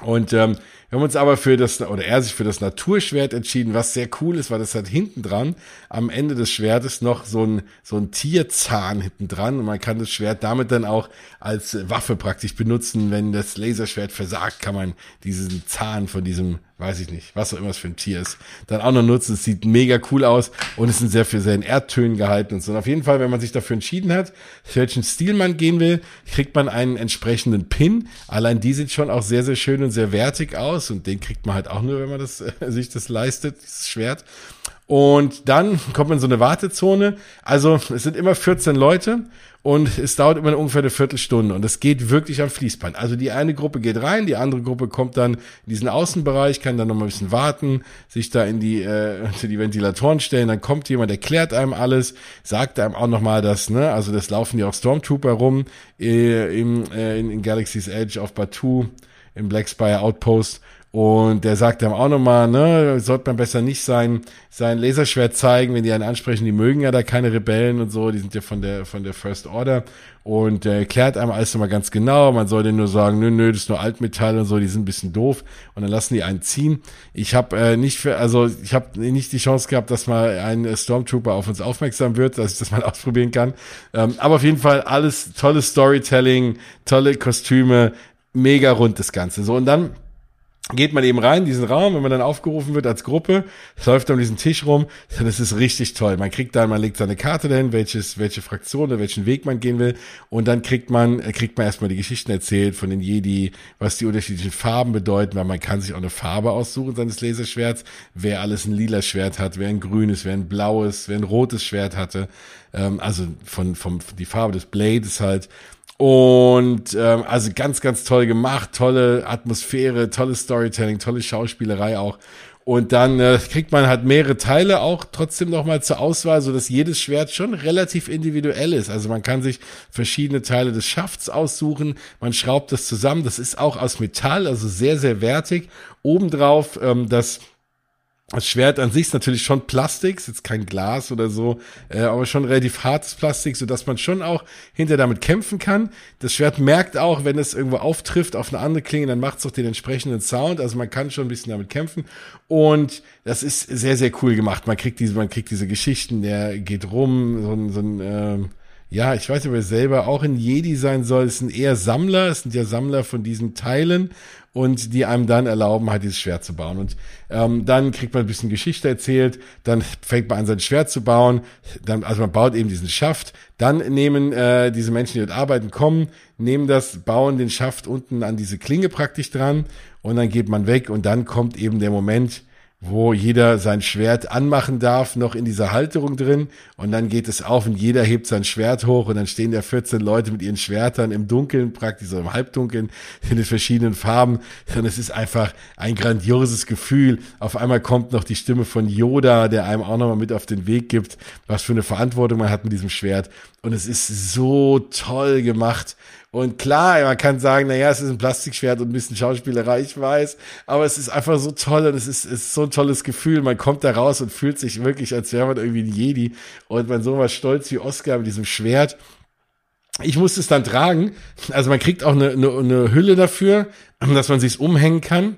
Und ähm, wir haben uns aber für das, oder er sich für das Naturschwert entschieden, was sehr cool ist, weil das hat hinten dran, am Ende des Schwertes noch so ein, so ein Tierzahn hinten dran und man kann das Schwert damit dann auch als Waffe praktisch benutzen. Wenn das Laserschwert versagt, kann man diesen Zahn von diesem weiß ich nicht, was auch immer es für ein Tier ist, dann auch noch nutzen. Es sieht mega cool aus und es sind sehr viel sehr in Erdtönen gehalten und so. Und auf jeden Fall, wenn man sich dafür entschieden hat, welchen Stil man gehen will, kriegt man einen entsprechenden Pin. Allein die sieht schon auch sehr, sehr schön und sehr wertig aus und den kriegt man halt auch nur, wenn man das, [laughs] äh, sich das leistet, dieses Schwert. Und dann kommt man in so eine Wartezone. Also es sind immer 14 Leute und es dauert immer ungefähr eine Viertelstunde und es geht wirklich am Fließband. Also die eine Gruppe geht rein, die andere Gruppe kommt dann in diesen Außenbereich, kann dann noch mal ein bisschen warten, sich da in die, äh, die Ventilatoren stellen, dann kommt jemand, erklärt einem alles, sagt einem auch noch mal das, ne, also das laufen ja auch Stormtrooper rum äh, im, äh, in, in Galaxy's Edge auf Batu, im Black Spire Outpost und der sagt dann auch nochmal, ne, sollte man besser nicht sein, sein Laserschwert zeigen, wenn die einen ansprechen, die mögen ja da keine Rebellen und so, die sind ja von der, von der First Order. Und der erklärt einem alles nochmal ganz genau. Man soll denen nur sagen, nö, nö, das ist nur Altmetall und so, die sind ein bisschen doof. Und dann lassen die einen ziehen. Ich habe äh, nicht für, also ich habe nicht die Chance gehabt, dass mal ein Stormtrooper auf uns aufmerksam wird, dass ich das mal [laughs] ausprobieren kann. Ähm, aber auf jeden Fall alles tolles Storytelling, tolle Kostüme, mega rund das Ganze. So, und dann geht man eben rein in diesen Raum, wenn man dann aufgerufen wird als Gruppe, läuft um diesen Tisch rum, das ist richtig toll. Man kriegt dann, man legt seine Karte dahin, welches, welche Fraktion oder welchen Weg man gehen will und dann kriegt man, kriegt man erstmal die Geschichten erzählt von den Jedi, was die unterschiedlichen Farben bedeuten, weil man kann sich auch eine Farbe aussuchen seines Laserschwerts, wer alles ein lila Schwert hat, wer ein grünes, wer ein blaues, wer ein rotes Schwert hatte, ähm, also von, vom, die Farbe des Blades halt und ähm, also ganz, ganz toll gemacht, tolle Atmosphäre, tolles Storytelling, tolle Schauspielerei auch. Und dann äh, kriegt man halt mehrere Teile auch trotzdem nochmal zur Auswahl, so dass jedes Schwert schon relativ individuell ist. Also man kann sich verschiedene Teile des Schafts aussuchen, man schraubt das zusammen. Das ist auch aus Metall, also sehr, sehr wertig. Obendrauf ähm, das Das Schwert an sich ist natürlich schon Plastik, ist jetzt kein Glas oder so, äh, aber schon relativ hartes Plastik, so dass man schon auch hinter damit kämpfen kann. Das Schwert merkt auch, wenn es irgendwo auftrifft auf eine andere Klinge, dann macht es auch den entsprechenden Sound. Also man kann schon ein bisschen damit kämpfen. Und das ist sehr, sehr cool gemacht. Man kriegt diese, man kriegt diese Geschichten, der geht rum, so ein, so ein ähm, ja, ich weiß nicht, ob er selber auch ein Jedi sein soll. Es sind eher Sammler, es sind ja Sammler von diesen Teilen und die einem dann erlauben, halt dieses Schwert zu bauen. Und ähm, dann kriegt man ein bisschen Geschichte erzählt, dann fängt man an, sein Schwert zu bauen, dann, also man baut eben diesen Schaft, dann nehmen äh, diese Menschen, die dort arbeiten, kommen, nehmen das, bauen den Schaft unten an diese Klinge praktisch dran und dann geht man weg und dann kommt eben der Moment, wo jeder sein Schwert anmachen darf, noch in dieser Halterung drin. Und dann geht es auf und jeder hebt sein Schwert hoch und dann stehen da 14 Leute mit ihren Schwertern im Dunkeln, praktisch so im Halbdunkeln, in den verschiedenen Farben. Und es ist einfach ein grandioses Gefühl. Auf einmal kommt noch die Stimme von Yoda, der einem auch nochmal mit auf den Weg gibt, was für eine Verantwortung man hat mit diesem Schwert. Und es ist so toll gemacht. Und klar, man kann sagen, naja, es ist ein Plastikschwert und ein bisschen Schauspielerei, ich weiß, aber es ist einfach so toll und es ist, ist so ein tolles Gefühl. Man kommt da raus und fühlt sich wirklich, als wäre man irgendwie ein Jedi und man so was stolz wie Oscar mit diesem Schwert. Ich musste es dann tragen. Also man kriegt auch eine, eine, eine Hülle dafür, dass man sich's umhängen kann,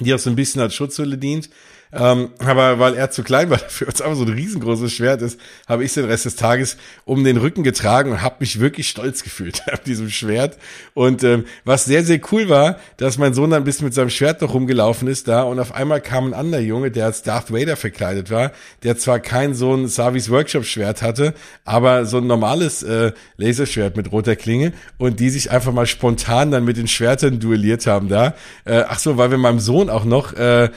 die auch so ein bisschen als Schutzhülle dient. Ähm, aber weil er zu klein war [laughs] dafür, uns aber so ein riesengroßes Schwert ist, habe ich den Rest des Tages um den Rücken getragen und habe mich wirklich stolz gefühlt [laughs] auf diesem Schwert. Und ähm, was sehr, sehr cool war, dass mein Sohn dann bis mit seinem Schwert noch rumgelaufen ist da und auf einmal kam ein anderer Junge, der als Darth Vader verkleidet war, der zwar kein so ein Savis Workshop Schwert hatte, aber so ein normales äh, Laserschwert mit roter Klinge und die sich einfach mal spontan dann mit den Schwertern duelliert haben da. Äh, ach so, weil wir meinem Sohn auch noch äh,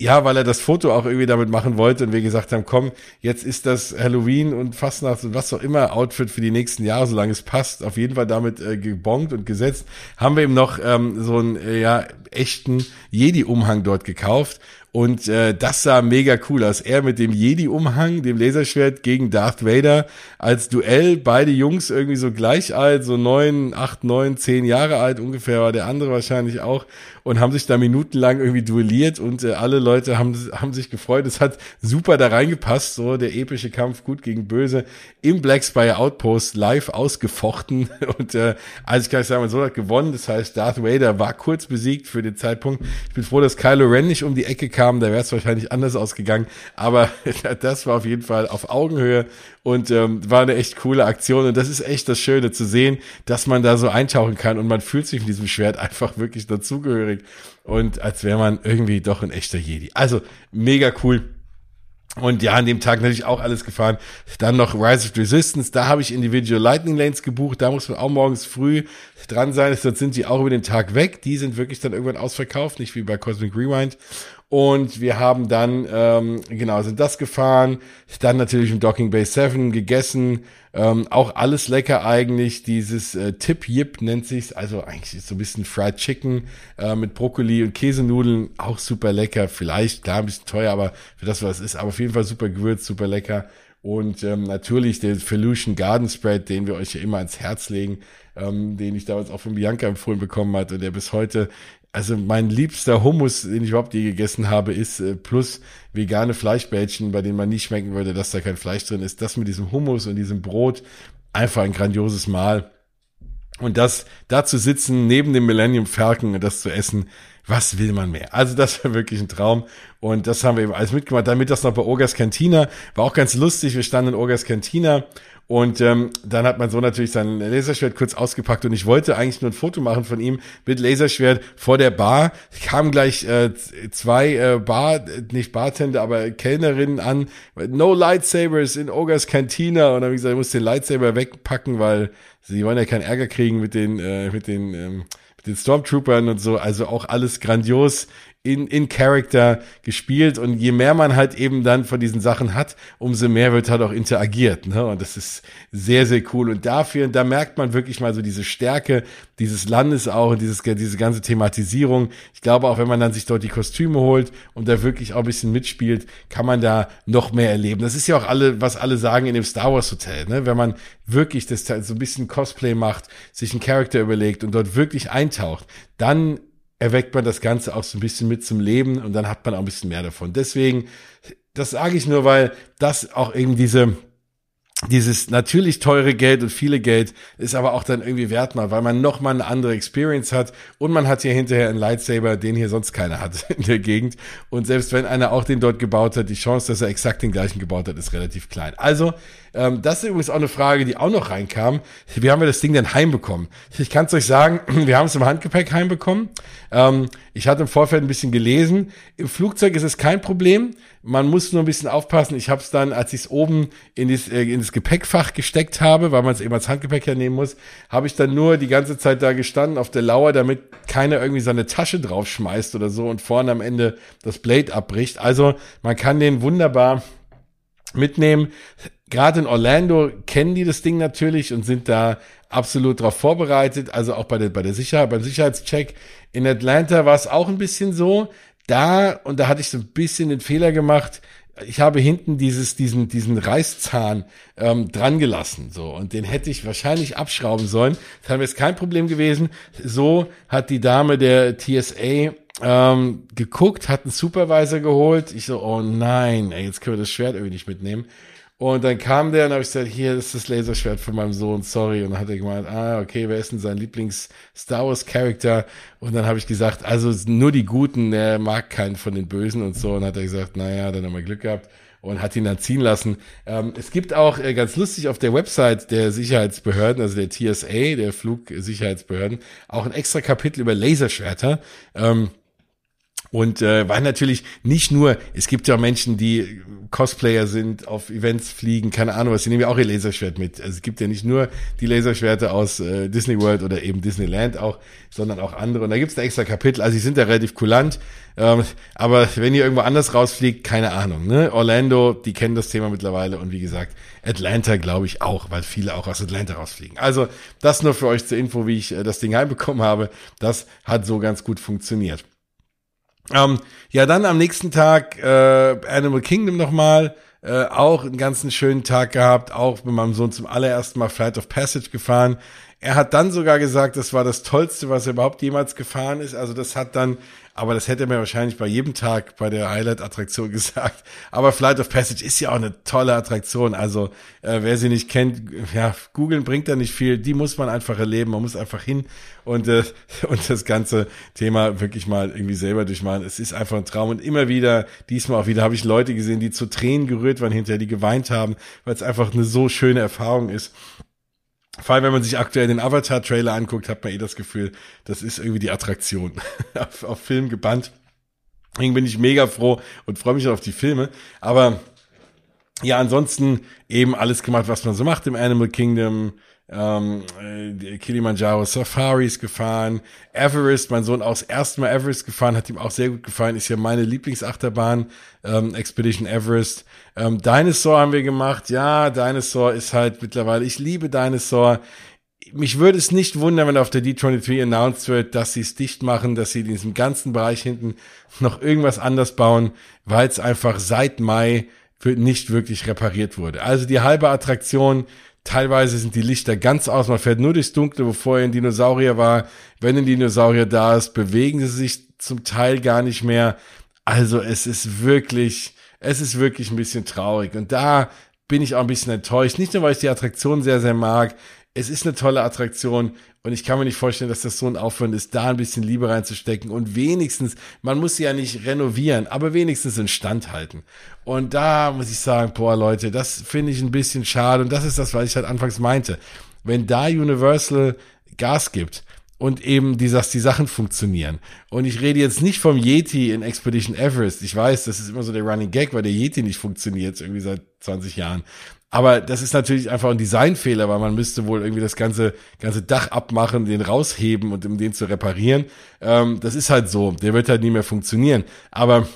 ja, weil er das Foto auch irgendwie damit machen wollte und wir gesagt haben, komm, jetzt ist das Halloween und Fastnacht und was auch immer Outfit für die nächsten Jahre, solange es passt, auf jeden Fall damit äh, gebongt und gesetzt, haben wir ihm noch ähm, so einen äh, ja echten Jedi-Umhang dort gekauft und äh, das sah mega cool aus. Er mit dem Jedi-Umhang, dem Laserschwert gegen Darth Vader als Duell. Beide Jungs irgendwie so gleich alt, so neun, acht, neun, zehn Jahre alt ungefähr, war der andere wahrscheinlich auch. Und haben sich da minutenlang irgendwie duelliert und äh, alle Leute haben, haben sich gefreut. Es hat super da reingepasst, so der epische Kampf gut gegen böse im Black Spire Outpost live ausgefochten. [laughs] Und äh, also ich kann sagen, man so hat gewonnen. Das heißt, Darth Vader war kurz besiegt für den Zeitpunkt. Ich bin froh, dass Kylo Ren nicht um die Ecke kam, da wäre es wahrscheinlich anders ausgegangen. Aber [laughs] das war auf jeden Fall auf Augenhöhe und ähm, war eine echt coole Aktion. Und das ist echt das Schöne zu sehen, dass man da so eintauchen kann und man fühlt sich mit diesem Schwert [laughs] einfach wirklich dazugehörig und als wäre man irgendwie doch ein echter Jedi. Also mega cool. Und ja, an dem Tag natürlich auch alles gefahren. Dann noch Rise of Resistance, da habe ich Individual Lightning Lanes gebucht. Da muss man auch morgens früh dran sein. Dort sind die auch über den Tag weg. Die sind wirklich dann irgendwann ausverkauft, nicht wie bei Cosmic Rewind. Und wir haben dann, ähm, genau, sind das gefahren. Dann natürlich im Docking Bay 7 gegessen. Ähm, auch alles lecker eigentlich. Dieses äh, Tip Yip nennt sich's. Also eigentlich so ein bisschen Fried Chicken äh, mit Brokkoli und Käsenudeln. Auch super lecker. Vielleicht, klar, ein bisschen teuer, aber für das, was es ist. Aber auf jeden Fall super gewürzt, super lecker. Und ähm, natürlich der Felution Garden Spread, den wir euch ja immer ans Herz legen, ähm, den ich damals auch von Bianca empfohlen bekommen hatte und der bis heute also mein liebster Hummus, den ich überhaupt je gegessen habe, ist äh, plus vegane Fleischbällchen, bei denen man nie schmecken würde, dass da kein Fleisch drin ist. Das mit diesem Hummus und diesem Brot, einfach ein grandioses Mahl. Und das, da zu sitzen, neben dem Millennium Falcon und das zu essen, was will man mehr? Also das war wirklich ein Traum. Und das haben wir eben alles mitgemacht. Damit das noch bei Orgas Cantina. War auch ganz lustig. Wir standen in Orgas Cantina und ähm, dann hat mein Sohn natürlich sein Laserschwert kurz ausgepackt und ich wollte eigentlich nur ein Foto machen von ihm mit Laserschwert vor der Bar. Kamen gleich äh, zwei äh, Bar, nicht Bartender, aber Kellnerinnen an. No Lightsabers in Ogres Cantina. Und dann habe ich gesagt, ich muss den Lightsaber wegpacken, weil sie wollen ja keinen Ärger kriegen mit den, äh, mit den ähm, den Stormtroopern und so, also auch alles grandios in, in Character gespielt und je mehr man halt eben dann von diesen Sachen hat, umso mehr wird halt auch interagiert, ne? Und das ist sehr, sehr cool. Und dafür, da merkt man wirklich mal so diese Stärke dieses Landes auch und dieses, diese ganze Thematisierung. Ich glaube auch, wenn man dann sich dort die Kostüme holt und da wirklich auch ein bisschen mitspielt, kann man da noch mehr erleben. Das ist ja auch alle, was alle sagen in dem Star Wars Hotel, ne? Wenn man wirklich das so ein bisschen Cosplay macht, sich einen Charakter überlegt und dort wirklich eintaucht, dann erweckt man das Ganze auch so ein bisschen mit zum Leben und dann hat man auch ein bisschen mehr davon. Deswegen, das sage ich nur, weil das auch eben diese, dieses natürlich teure Geld und viele Geld ist aber auch dann irgendwie wert mal, weil man noch mal eine andere Experience hat und man hat hier hinterher einen Lightsaber, den hier sonst keiner hat [laughs] in der Gegend und selbst wenn einer auch den dort gebaut hat, die Chance, dass er exakt den gleichen gebaut hat, ist relativ klein. Also ähm, das ist übrigens auch eine Frage, die auch noch reinkam. Wie haben wir das Ding denn heimbekommen? Ich kann es euch sagen, [clears throat] wir haben es im Handgepäck heimbekommen. Ähm, ich hatte im Vorfeld ein bisschen gelesen. Im Flugzeug ist es kein Problem. Man muss nur ein bisschen aufpassen. Ich habe es dann, als ich es oben in das, äh, in das Gepäckfach gesteckt habe, weil man es eben als Handgepäck hernehmen muss, habe ich dann nur die ganze Zeit da gestanden auf der Lauer, damit keiner irgendwie seine Tasche draufschmeißt oder so und vorne am Ende das Blade abbricht. Also man kann den wunderbar mitnehmen. Gerade in Orlando kennen die das Ding natürlich und sind da absolut darauf vorbereitet. Also auch bei der, bei der Sicherheit, beim Sicherheitscheck. In Atlanta war es auch ein bisschen so. Da, und da hatte ich so ein bisschen den Fehler gemacht, ich habe hinten dieses, diesen, diesen Reißzahn ähm, dran gelassen. So, und den hätte ich wahrscheinlich abschrauben sollen. Das wäre jetzt kein Problem gewesen. So hat die Dame der TSA ähm, geguckt, hat einen Supervisor geholt. Ich so, oh nein, ey, jetzt können wir das Schwert irgendwie nicht mitnehmen. Und dann kam der und habe ich gesagt, hier ist das Laserschwert von meinem Sohn, sorry. Und dann hat er gemeint, ah, okay, wer ist denn sein Lieblings-Star Wars-Charakter? Und dann habe ich gesagt, also nur die Guten, er mag keinen von den Bösen und so. Und hat er gesagt, naja, dann haben wir Glück gehabt und hat ihn dann ziehen lassen. Ähm, es gibt auch äh, ganz lustig auf der Website der Sicherheitsbehörden, also der TSA, der Flugsicherheitsbehörden, auch ein extra Kapitel über Laserschwerter. Ähm, und äh, weil natürlich nicht nur, es gibt ja Menschen, die Cosplayer sind, auf Events fliegen, keine Ahnung was, die nehmen ja auch ihr Laserschwert mit. Also es gibt ja nicht nur die Laserschwerte aus äh, Disney World oder eben Disneyland auch, sondern auch andere. Und da gibt's ein extra Kapitel, also die sind da relativ kulant. Ähm, aber wenn ihr irgendwo anders rausfliegt, keine Ahnung. Ne? Orlando, die kennen das Thema mittlerweile und wie gesagt, Atlanta glaube ich auch, weil viele auch aus Atlanta rausfliegen. Also das nur für euch zur Info, wie ich äh, das Ding [laughs] heimbekommen habe. Das hat so ganz gut funktioniert. Ähm, ja, dann am nächsten Tag äh, Animal Kingdom nochmal. Äh, auch einen ganzen schönen Tag gehabt, auch mit meinem Sohn zum allerersten Mal Flight of Passage gefahren. Er hat dann sogar gesagt, das war das Tollste, was er überhaupt jemals gefahren ist. Also das hat dann aber das hätte mir wahrscheinlich bei jedem Tag bei der Highlight-Attraktion [laughs] gesagt. Aber Flight of Passage ist ja auch eine tolle Attraktion. Also äh, wer sie nicht kennt, ja, googeln bringt da nicht viel. Die muss man einfach erleben. Man muss einfach hin und, äh, [laughs] und das ganze Thema wirklich mal irgendwie selber durchmachen. Es ist einfach ein Traum. Und immer wieder, diesmal auch wieder, habe ich Leute gesehen, die zu Tränen gerührt waren hinterher, die geweint haben, weil es einfach eine so schöne Erfahrung ist. Vor allem, wenn man sich aktuell den Avatar-Trailer anguckt, hat man eh das Gefühl, das ist irgendwie die Attraktion [laughs] auf, auf Film gebannt. Deswegen bin ich mega froh und freue mich auf die Filme. Aber ja, ansonsten eben alles gemacht, was man so macht im Animal Kingdom ähm, äh, Kilimanjaro Safaris gefahren, Everest, mein Sohn auch das erste Mal Everest gefahren, hat ihm auch sehr gut gefallen, ist ja meine Lieblingsachterbahn, ähm, Expedition Everest. Ähm, Dinosaur haben wir gemacht, ja, Dinosaur ist halt mittlerweile, ich liebe Dinosaur. Mich würde es nicht wundern, wenn auf der D23 announced wird, dass sie es dicht machen, dass sie in diesem ganzen Bereich hinten noch irgendwas anders bauen, weil es einfach seit Mai nicht wirklich repariert wurde. Also die halbe Attraktion Teilweise sind die Lichter ganz aus. Man fährt nur durchs Dunkle, wo vorher ein Dinosaurier war. Wenn ein Dinosaurier da ist, bewegen sie sich zum Teil gar nicht mehr. Also es ist wirklich, es ist wirklich ein bisschen traurig. Und da bin ich auch ein bisschen enttäuscht. Nicht nur, weil ich die Attraktion sehr, sehr mag. Es ist eine tolle Attraktion. Und ich kann mir nicht vorstellen, dass das so ein Aufwand ist, da ein bisschen Liebe reinzustecken und wenigstens, man muss sie ja nicht renovieren, aber wenigstens instand halten. Und da muss ich sagen, boah Leute, das finde ich ein bisschen schade und das ist das, was ich halt anfangs meinte. Wenn da Universal Gas gibt, und eben die, dass die Sachen funktionieren. Und ich rede jetzt nicht vom Yeti in Expedition Everest. Ich weiß, das ist immer so der Running Gag, weil der Yeti nicht funktioniert, irgendwie seit 20 Jahren. Aber das ist natürlich einfach ein Designfehler, weil man müsste wohl irgendwie das ganze, ganze Dach abmachen, den rausheben und um den zu reparieren. Ähm, das ist halt so. Der wird halt nie mehr funktionieren. Aber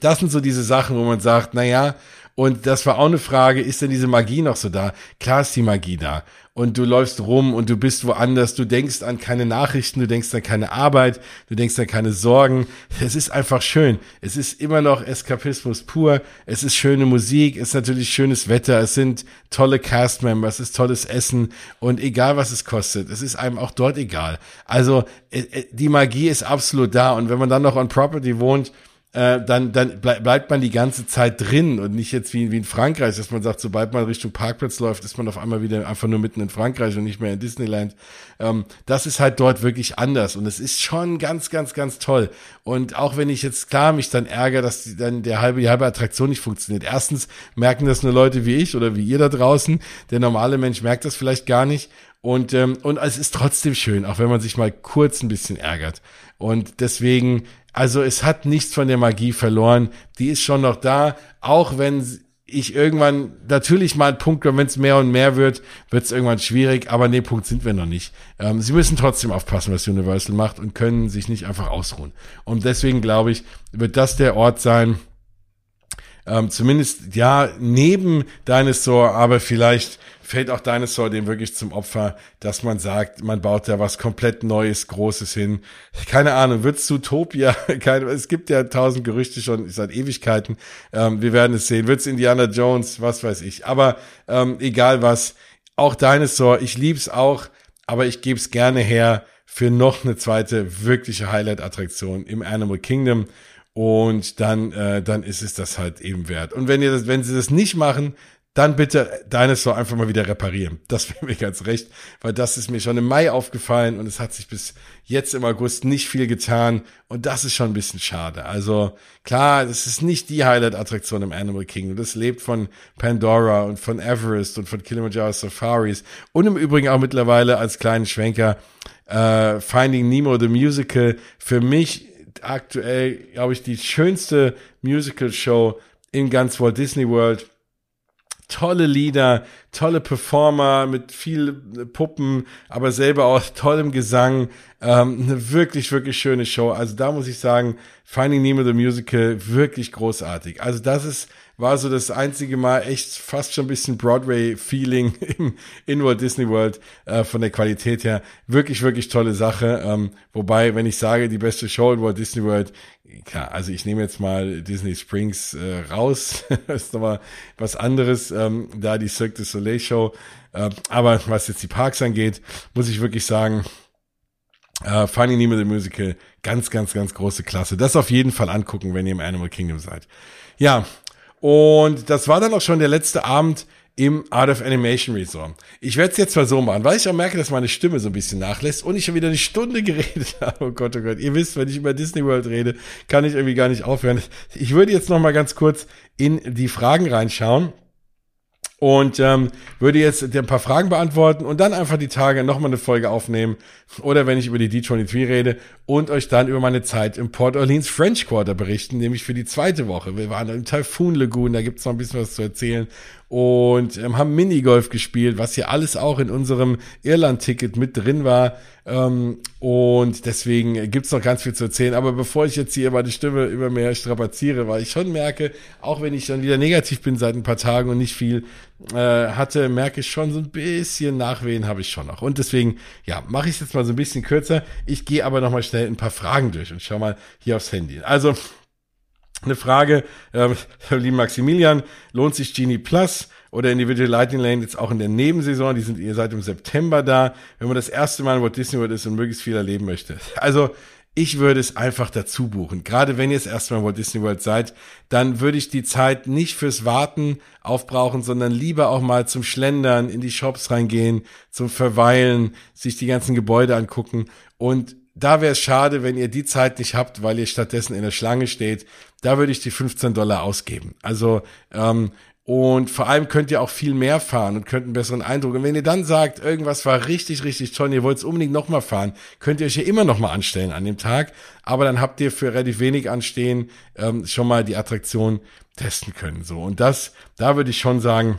das sind so diese Sachen, wo man sagt, na ja, Und das war auch eine Frage, ist denn diese Magie noch so da? Klar ist die Magie da und du läufst rum und du bist woanders, du denkst an keine Nachrichten, du denkst an keine Arbeit, du denkst an keine Sorgen. Es ist einfach schön. Es ist immer noch Eskapismus pur. Es ist schöne Musik, es ist natürlich schönes Wetter, es sind tolle Castmembers, es ist tolles Essen und egal was es kostet, es ist einem auch dort egal. Also äh, äh, die Magie ist absolut da und wenn man dann noch on Property wohnt, äh, dann, dann bleibt man die ganze Zeit drin und nicht jetzt wie, wie in Frankreich, dass man sagt, sobald man Richtung Parkplatz läuft, ist man auf einmal wieder einfach nur mitten in Frankreich und nicht mehr in Disneyland. Ähm, das ist halt dort wirklich anders und es ist schon ganz, ganz, ganz toll. Und auch wenn ich jetzt klar mich dann ärgere, dass die, dann der halbe, die halbe Attraktion nicht funktioniert. Erstens merken das nur Leute wie ich oder wie ihr da draußen. Der normale Mensch merkt das vielleicht gar nicht. Und, ähm, und es ist trotzdem schön, auch wenn man sich mal kurz ein bisschen ärgert. Und deswegen also es hat nichts von der Magie verloren. Die ist schon noch da, auch wenn ich irgendwann natürlich mal einen Punkt, wenn es mehr und mehr wird, wird es irgendwann schwierig, aber dem Punkt sind wir noch nicht. Ähm, sie müssen trotzdem aufpassen, was Universal macht und können sich nicht einfach ausruhen. Und deswegen glaube ich, wird das der Ort sein, ähm, zumindest ja neben Dinosaur, aber vielleicht fällt auch Dinosaur dem wirklich zum Opfer, dass man sagt, man baut da was komplett Neues, Großes hin. Keine Ahnung, wird's Zootopia? [laughs] Keine, es gibt ja tausend Gerüchte schon seit Ewigkeiten. Ähm, wir werden es sehen. Wird's Indiana Jones? Was weiß ich. Aber ähm, egal was, auch Dinosaur, ich lieb's auch, aber ich gebe es gerne her für noch eine zweite wirkliche Highlight-Attraktion im Animal Kingdom. Und dann, äh, dann ist es das halt eben wert. Und wenn ihr das, wenn sie das nicht machen, dann bitte Dinosaur einfach mal wieder reparieren. Das wäre mir ganz recht, weil das ist mir schon im Mai aufgefallen und es hat sich bis jetzt im August nicht viel getan und das ist schon ein bisschen schade. Also klar, das ist nicht die Highlight-Attraktion im Animal Kingdom. Das lebt von Pandora und von Everest und von Kilimanjaro Safaris und im Übrigen auch mittlerweile als kleinen Schwenker äh, Finding Nemo the Musical. Für mich aktuell, glaube ich, die schönste Musical-Show in ganz Walt Disney World tolle Lieder, tolle Performer mit viel Puppen, aber selber auch [laughs] tollem Gesang. Ähm, eine wirklich, wirklich schöne Show. Also da muss ich sagen, Finding Nemo the Musical wirklich großartig. Also das ist war so das einzige Mal echt fast schon ein bisschen Broadway-Feeling [laughs] in Walt Disney World äh, von der Qualität her. Wirklich, wirklich tolle Sache. Ähm, wobei, wenn ich sage, die beste Show in Walt Disney World, klar, also ich nehme jetzt mal Disney Springs äh, raus. [laughs] das ist nochmal was anderes. Ähm, da die Cirque du Soleil Show. Äh, aber was jetzt die Parks angeht, muss ich wirklich sagen, Uh, Finding Nemo the Musical, ganz, ganz, ganz große Klasse. Das auf jeden Fall angucken, wenn ihr im Animal Kingdom seid. Ja, und das war dann auch schon der letzte Abend im Art of Animation Resort. Ich werde es jetzt mal so machen, weil ich auch merke, dass meine Stimme so ein bisschen nachlässt und ich schon wieder eine Stunde [laughs] geredet habe. Oh Gott, oh Gott. Ihr wisst, wenn ich über Disney World rede, kann ich irgendwie gar nicht aufhören. Ich würde jetzt noch mal ganz kurz in die Fragen reinschauen und ähm, würde jetzt ein paar Fragen beantworten und dann einfach die Tage nochmal eine Folge aufnehmen oder wenn ich über die D23 rede und euch dann über meine Zeit im Port Orleans French Quarter berichten, nämlich für die zweite Woche. Wir waren im Typhoon Lagoon, da gibt's noch ein bisschen was zu erzählen und ähm, haben Minigolf gespielt, was hier alles auch in unserem Irland-Ticket mit drin war. Ähm, und deswegen gibt's noch ganz viel zu erzählen. Aber bevor ich jetzt hier meine Stimme immer mehr strapaziere, weil ich schon merke, auch wenn ich dann wieder negativ bin seit ein paar Tagen und nicht viel äh, hatte, merke ich schon so ein bisschen Nachwehen habe ich schon noch. Und deswegen, ja, mache ich es jetzt mal so ein bisschen kürzer. Ich gehe aber noch mal schnell ein paar Fragen durch und schau mal hier aufs Handy. Also eine Frage, äh, [laughs] lieben Maximilian, lohnt sich Genie Plus oder Individual Lightning Lane jetzt auch in der Nebensaison? Die sind ihr seit im September da, wenn man das erste Mal in Walt Disney World ist und möglichst viel erleben möchte. Also ich würde es einfach dazu buchen. Gerade wenn ihr es erstmal in Walt Disney World seid, dann würde ich die Zeit nicht fürs Warten aufbrauchen, sondern lieber auch mal zum Schlendern, in die Shops reingehen, zum Verweilen, sich die ganzen Gebäude angucken und da wäre es schade, wenn ihr die Zeit nicht habt, weil ihr stattdessen in der Schlange steht. Da würde ich die 15 Dollar ausgeben. Also ähm, und vor allem könnt ihr auch viel mehr fahren und könnt einen besseren Eindruck. Und wenn ihr dann sagt, irgendwas war richtig, richtig toll, ihr wollt es unbedingt nochmal fahren, könnt ihr euch ja immer nochmal anstellen an dem Tag. Aber dann habt ihr für relativ wenig anstehen ähm, schon mal die Attraktion testen können. So und das, da würde ich schon sagen,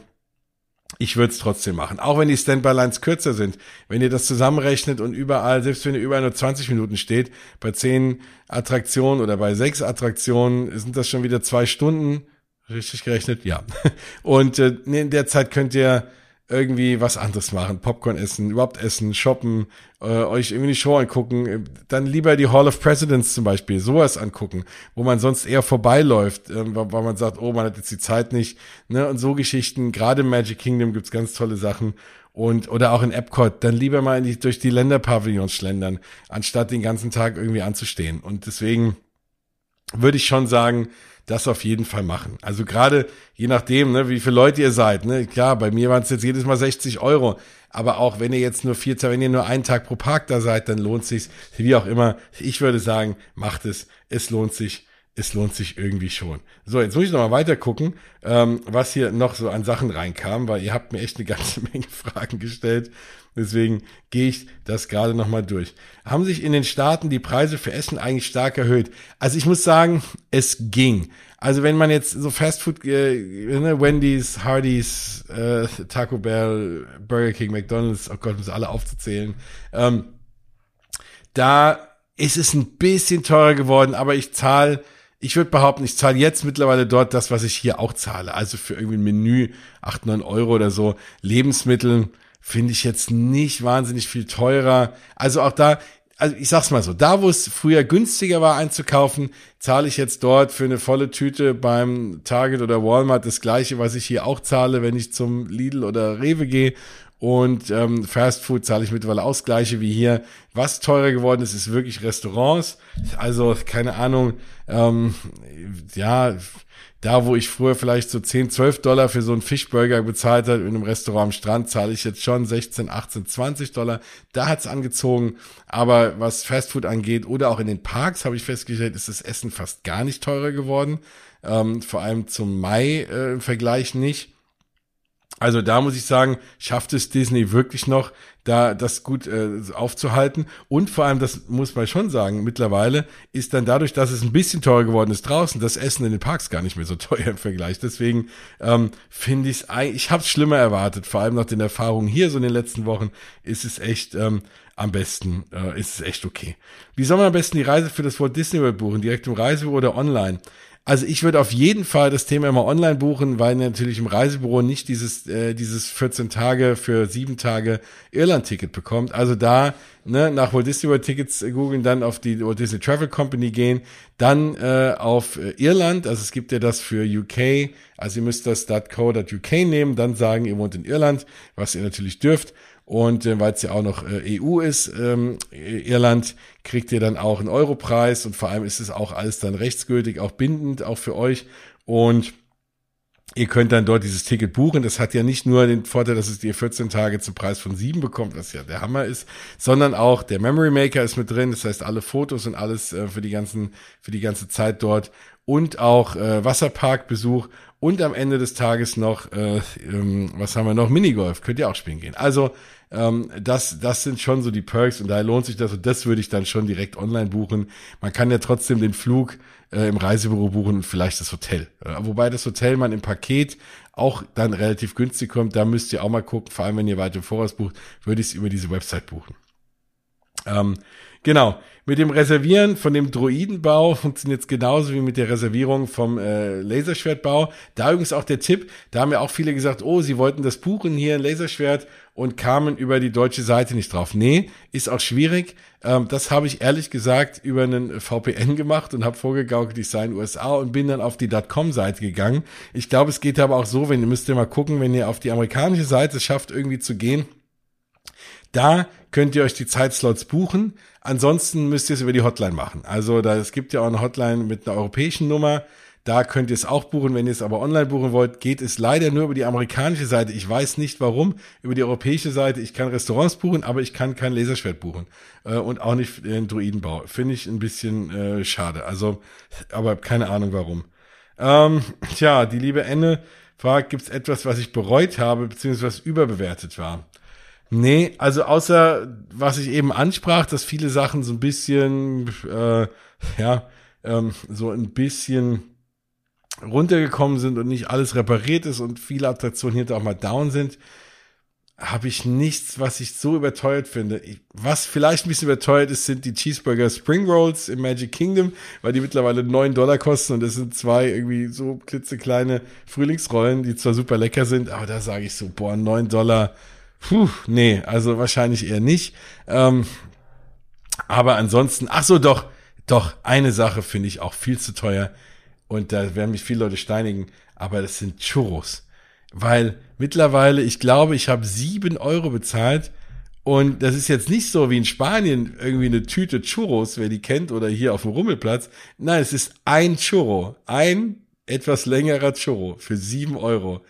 ich würde es trotzdem machen. Auch wenn die Standby-Lines kürzer sind. Wenn ihr das zusammenrechnet und überall, selbst wenn ihr überall nur 20 Minuten steht, bei 10 Attraktionen oder bei 6 Attraktionen sind das schon wieder zwei Stunden. Richtig gerechnet? Ja. [laughs] Und äh, in der Zeit könnt ihr irgendwie was anderes machen, Popcorn essen, überhaupt essen, shoppen, äh, euch irgendwie die Show angucken, dann lieber die Hall of Presidents zum Beispiel, sowas angucken, wo man sonst eher vorbeiläuft, äh, weil man sagt, oh, man hat jetzt die Zeit nicht, ne, und so Geschichten, gerade im Magic Kingdom gibt's ganz tolle Sachen und, oder auch in Epcot, dann lieber mal die, durch die Länderpavillons schlendern, anstatt den ganzen Tag irgendwie anzustehen und deswegen würde ich schon sagen, das auf jeden Fall machen. Also gerade je nachdem, ne, wie viele Leute ihr seid. Ne, klar, bei mir waren es jetzt jedes Mal 60 Euro. Aber auch wenn ihr jetzt nur vier, wenn ihr nur einen Tag pro Park da seid, dann lohnt sich's. Wie auch immer. Ich würde sagen, macht es. Es lohnt sich. Es lohnt sich irgendwie schon. So, jetzt muss ich noch mal weiter gucken, ähm, was hier noch so an Sachen reinkam, weil ihr habt mir echt eine ganze [laughs] Menge Fragen gestellt. Deswegen gehe ich das gerade nochmal durch. Haben sich in den Staaten die Preise für Essen eigentlich stark erhöht? Also ich muss sagen, es ging. Also wenn man jetzt so Fastfood, äh, ne, Wendy's, Hardee's, äh, Taco Bell, Burger King, McDonald's, oh Gott, um sie alle aufzuzählen, ähm, da ist es ein bisschen teurer geworden, aber ich zahle ich würde behaupten, ich zahle jetzt mittlerweile dort das, was ich hier auch zahle. Also für irgendwie ein Menü, acht neun Euro oder so. Lebensmittel, finde ich jetzt nicht wahnsinnig viel teurer. Also auch da, also ich sag's mal so, da wo es früher günstiger war einzukaufen, zahle ich jetzt dort für eine volle Tüte beim Target oder Walmart das gleiche, was ich hier auch zahle, wenn ich zum Lidl oder Rewe gehe. Und ähm, Fast Food zahle ich mittlerweile auch das gleiche wie hier. Was teurer geworden ist, ist wirklich Restaurants. Also keine Ahnung, ähm, ja, da, wo ich früher vielleicht so 10, 12 Dollar für so einen Fischburger bezahlt habe in einem Restaurant am Strand, zahle ich jetzt schon 16, 18, 20 Dollar. Da hat's angezogen. Aber was Fastfood angeht oder auch in den Parks, habe ich festgestellt, ist das Essen fast gar nicht teurer geworden. Ähm, vor allem zum Mai äh, im Vergleich nicht. Also da muss ich sagen, schafft es Disney wirklich noch, da das gut äh, aufzuhalten. Und vor allem, das muss man schon sagen, mittlerweile ist dann dadurch, dass es ein bisschen teurer geworden ist draußen, das Essen in den Parks gar nicht mehr so [laughs] teuer im Vergleich. Deswegen ähm, finde ich es, ich habe es schlimmer erwartet. Vor allem nach den Erfahrungen hier so in den letzten Wochen ist es echt ähm, am besten, äh, ist es echt okay. Wie soll man am besten die Reise für das Walt Disney World buchen? Direkt im Reisebüro oder online? Also ich würde auf jeden Fall das Thema immer online buchen, weil natürlich im Reisebüro nicht dieses, äh, dieses 14 Tage für sieben Tage Irland-Ticket bekommt. Also da ne, nach Walt Disney World Tickets googeln, dann auf die Walt Disney Travel Company gehen, dann äh, auf äh, Irland, also es gibt ja das für UK, also ihr müsst das .co.uk nehmen, dann sagen, ihr wohnt in Irland, was ihr natürlich dürft und äh, weil es ja auch noch äh, EU ist, ähm, Irland, kriegt ihr dann auch einen Europreis und vor allem ist es auch alles dann rechtsgültig, auch bindend, auch für euch. Und ihr könnt dann dort dieses Ticket buchen. Das hat ja nicht nur den Vorteil, dass es ihr 14 Tage zum Preis von 7 bekommt, was ja der Hammer ist, sondern auch der Memory Maker ist mit drin. Das heißt, alle Fotos und alles äh, für die ganzen, für die ganze Zeit dort und auch äh, Wasserparkbesuch und am Ende des Tages noch, äh, ähm, was haben wir noch? Minigolf. Könnt ihr auch spielen gehen. Also ähm, das, das sind schon so die Perks und daher lohnt sich das und das würde ich dann schon direkt online buchen. Man kann ja trotzdem den Flug äh, im Reisebüro buchen und vielleicht das Hotel. Äh, wobei das Hotel man im Paket auch dann relativ günstig kommt. Da müsst ihr auch mal gucken, vor allem wenn ihr weit im Voraus bucht, würde ich es über diese Website buchen. Ähm, genau. Mit dem Reservieren von dem Droidenbau funktioniert es genauso wie mit der Reservierung vom äh, Laserschwertbau. Da übrigens auch der Tipp, da haben ja auch viele gesagt, oh, sie wollten das buchen hier, ein Laserschwert, und kamen über die deutsche Seite nicht drauf. Nee, ist auch schwierig. Ähm, das habe ich ehrlich gesagt über einen VPN gemacht und habe vorgegaukelt, ich sei in den USA und bin dann auf die .com-Seite gegangen. Ich glaube, es geht aber auch so, wenn ihr müsst ihr mal gucken, wenn ihr auf die amerikanische Seite schafft, irgendwie zu gehen, da könnt ihr euch die Zeitslots buchen. Ansonsten müsst ihr es über die Hotline machen. Also da, es gibt ja auch eine Hotline mit einer europäischen Nummer. Da könnt ihr es auch buchen. Wenn ihr es aber online buchen wollt, geht es leider nur über die amerikanische Seite. Ich weiß nicht warum. Über die europäische Seite. Ich kann Restaurants buchen, aber ich kann kein Laserschwert buchen. Äh, und auch nicht den Druidenbau. Finde ich ein bisschen äh, schade. Also, aber keine Ahnung warum. Ähm, tja, die liebe Enne fragt, gibt es etwas, was ich bereut habe, beziehungsweise überbewertet war? Nee, also außer was ich eben ansprach, dass viele Sachen so ein bisschen, äh, ja, ähm, so ein bisschen runtergekommen sind und nicht alles repariert ist und viele Attraktionen hier auch mal down sind. habe ich nichts, was ich so überteuert finde. Was vielleicht ein bisschen überteuert ist, sind die Cheeseburger Spring Rolls im Magic Kingdom, weil die mittlerweile neun Dollar kosten und das sind zwei irgendwie so klitzekleine Frühlingsrollen, die zwar super lecker sind, aber da sage ich so, boah, neun Dollar, puh, nee, also wahrscheinlich eher nicht. Ähm, aber ansonsten, ach so, doch, doch, eine Sache finde ich auch viel zu teuer und da werden mich viele Leute steinigen, aber das sind Churros. Weil mittlerweile, ich glaube, ich habe sieben Euro bezahlt und das ist jetzt nicht so wie in Spanien irgendwie eine Tüte Churros, wer die kennt, oder hier auf dem Rummelplatz. Nein, es ist ein Churro, ein etwas längerer Churro für sieben Euro.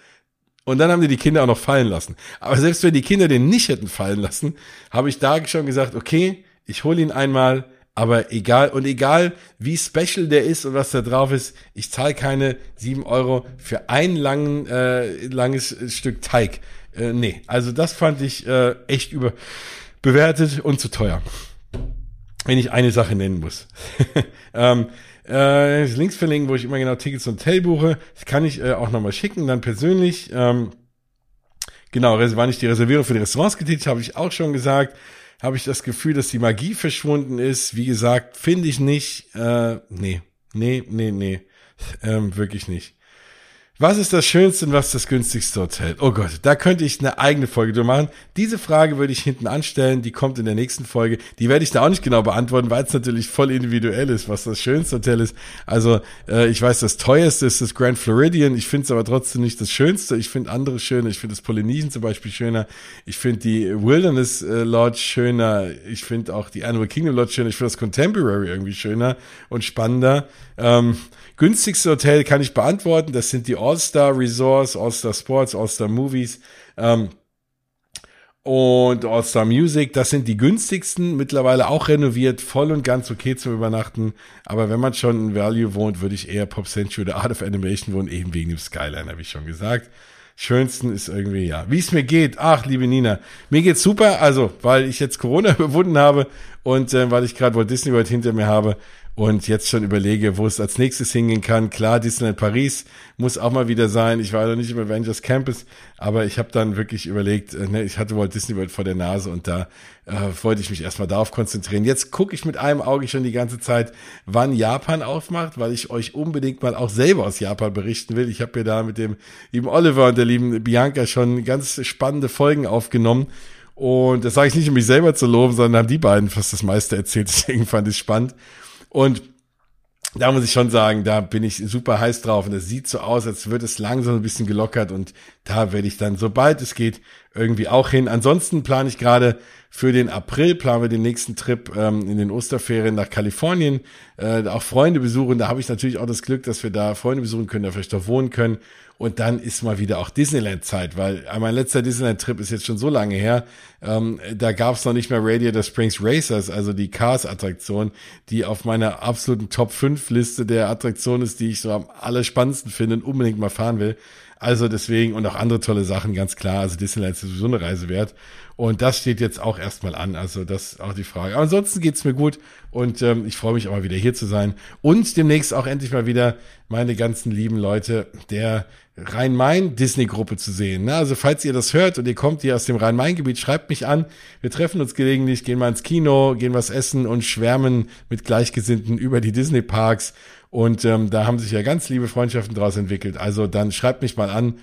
Und dann haben die die Kinder auch noch fallen lassen. Aber selbst wenn die Kinder den nicht hätten fallen lassen, habe ich da schon gesagt, okay, ich hole ihn einmal, aber egal, und egal wie special der ist und was da drauf ist, ich zahle keine sieben Euro für ein langen, äh, langes Stück Teig. Äh, nee, also das fand ich äh, echt überbewertet und zu teuer. Wenn ich eine Sache nennen muss. [laughs] ähm, äh, Links verlinken, wo ich immer genau Tickets und Hotel buche. Das kann ich äh, auch nochmal schicken, dann persönlich. Ähm, genau, war nicht die Reservierung für die Restaurants getätigt, habe ich auch schon gesagt habe ich das Gefühl, dass die Magie verschwunden ist. Wie gesagt, finde ich nicht. Äh, nee, nee, nee, nee. Ähm, wirklich nicht. Was ist das schönste und was das günstigste Hotel? Oh Gott, da könnte ich eine eigene Folge drüber machen. Diese Frage würde ich hinten anstellen, die kommt in der nächsten Folge. Die werde ich da auch nicht genau beantworten, weil es natürlich voll individuell ist, was das schönste Hotel ist. Also äh, ich weiß, das teuerste ist das Grand Floridian. Ich finde es aber trotzdem nicht das schönste. Ich finde andere schöner. Ich finde das Polynesian zum Beispiel schöner. Ich finde die Wilderness äh, Lodge schöner. Ich finde auch die Animal Kingdom Lodge schöner. Ich finde das Contemporary irgendwie schöner und spannender. Ähm, günstigste Hotel kann ich beantworten. Das sind die All-Star Resorts, All-Star Sports, All-Star Movies. Ähm, und All-Star Music, das sind die günstigsten, mittlerweile auch renoviert, voll und ganz okay zum Übernachten. Aber wenn man schon in Value wohnt, würde ich eher Pop Century oder Art of Animation wohnen, eben wegen dem Skyline, habe ich schon gesagt. Schönsten ist irgendwie, ja, wie es mir geht. Ach, liebe Nina, mir geht's super, also, weil ich jetzt Corona [laughs] überwunden habe und äh, weil ich gerade Walt Disney World hinter mir habe und jetzt schon überlege, wo es als nächstes hingehen kann. Klar, Disneyland Paris muss auch mal wieder sein. Ich war noch nicht im Avengers Campus, aber ich habe dann wirklich überlegt, äh, ne, ich hatte Walt Disney World vor der Nase und da äh, wollte ich mich erstmal darauf konzentrieren. Jetzt gucke ich mit einem Auge schon die ganze Zeit, wann Japan aufmacht, weil ich euch unbedingt mal auch selber aus Japan berichten will. Ich habe ja da mit dem lieben Oliver und der lieben Bianca schon ganz spannende Folgen aufgenommen. Und das sage ich nicht, um mich selber zu loben, sondern haben die beiden fast das meiste erzählt. [laughs] Deswegen fand ich spannend. Und da muss ich schon sagen, da bin ich super heiß drauf und es sieht so aus, als wird es langsam ein bisschen gelockert und da werde ich dann, sobald es geht, irgendwie auch hin. Ansonsten plane ich gerade für den April, planen wir den nächsten Trip ähm, in den Osterferien nach Kalifornien, äh, auch Freunde besuchen. Da habe ich natürlich auch das Glück, dass wir da Freunde besuchen können, da vielleicht auch wohnen können und dann ist mal wieder auch Disneyland-Zeit, weil mein letzter Disneyland-Trip ist jetzt schon so lange her. Ähm, da gab es noch nicht mehr Radiator Springs Racers, also die Cars-Attraktion, die auf meiner absoluten Top-5-Liste der Attraktionen ist, die ich so am allerspannendsten finde und unbedingt mal fahren will. Also deswegen und auch andere tolle Sachen, ganz klar. Also Disneyland ist sowieso eine Reise wert. Und das steht jetzt auch erstmal an. Also das ist auch die Frage. Aber ansonsten geht's mir gut und ähm, ich freue mich auch mal wieder hier zu sein. Und demnächst auch endlich mal wieder meine ganzen lieben Leute der Rhein-Main-Disney-Gruppe zu sehen. Ne? Also falls ihr das hört und ihr kommt hier aus dem Rhein-Main-Gebiet, schreibt mich an. Wir treffen uns gelegentlich, gehen mal ins Kino, gehen was essen und schwärmen mit Gleichgesinnten über die Disney-Parks. Und ähm, da haben sich ja ganz liebe Freundschaften daraus entwickelt. Also dann schreibt mich mal an.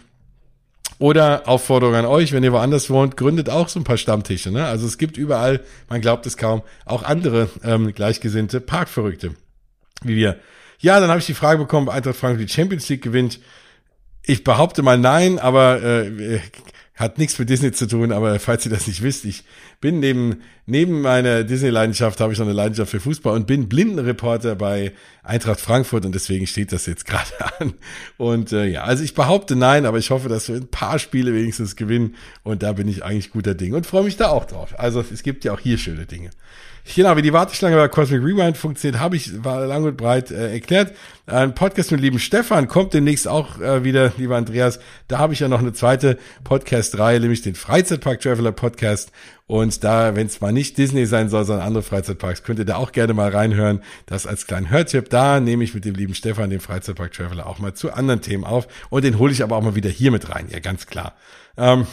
Oder Aufforderung an euch, wenn ihr woanders wohnt, gründet auch so ein paar Stammtische. Ne? Also es gibt überall, man glaubt es kaum, auch andere ähm, Gleichgesinnte Parkverrückte, wie wir. Ja, dann habe ich die Frage bekommen, ob Eintracht Frankfurt die Champions League gewinnt. Ich behaupte mal nein, aber äh, hat nichts mit Disney zu tun, aber falls ihr das nicht wisst, ich bin neben, neben meiner Disney-Leidenschaft habe ich noch eine Leidenschaft für Fußball und bin Blindenreporter bei Eintracht Frankfurt und deswegen steht das jetzt [laughs] gerade an. Und äh, ja, also ich behaupte nein, aber ich hoffe, dass wir ein paar Spiele wenigstens gewinnen und da bin ich eigentlich guter Ding und freue mich da auch drauf. Also es gibt ja auch hier schöne Dinge. Genau, wie die Warteschlange bei Cosmic Rewind funktioniert, habe ich war lang und breit äh, erklärt. Ein Podcast mit lieben Stefan kommt demnächst auch äh, wieder, lieber Andreas. Da habe ich ja noch eine zweite Podcast-Reihe, nämlich den Freizeitpark Traveler Podcast. Und da, wenn es mal nicht Disney sein soll, sondern andere Freizeitparks, könnt ihr da auch gerne mal reinhören. Das als kleinen Hörtipp. Da nehme ich mit dem lieben Stefan, dem Freizeitpark Traveler, auch mal zu anderen Themen auf. Und den hole ich aber auch mal wieder hier mit rein. Ja, ganz klar. Ähm,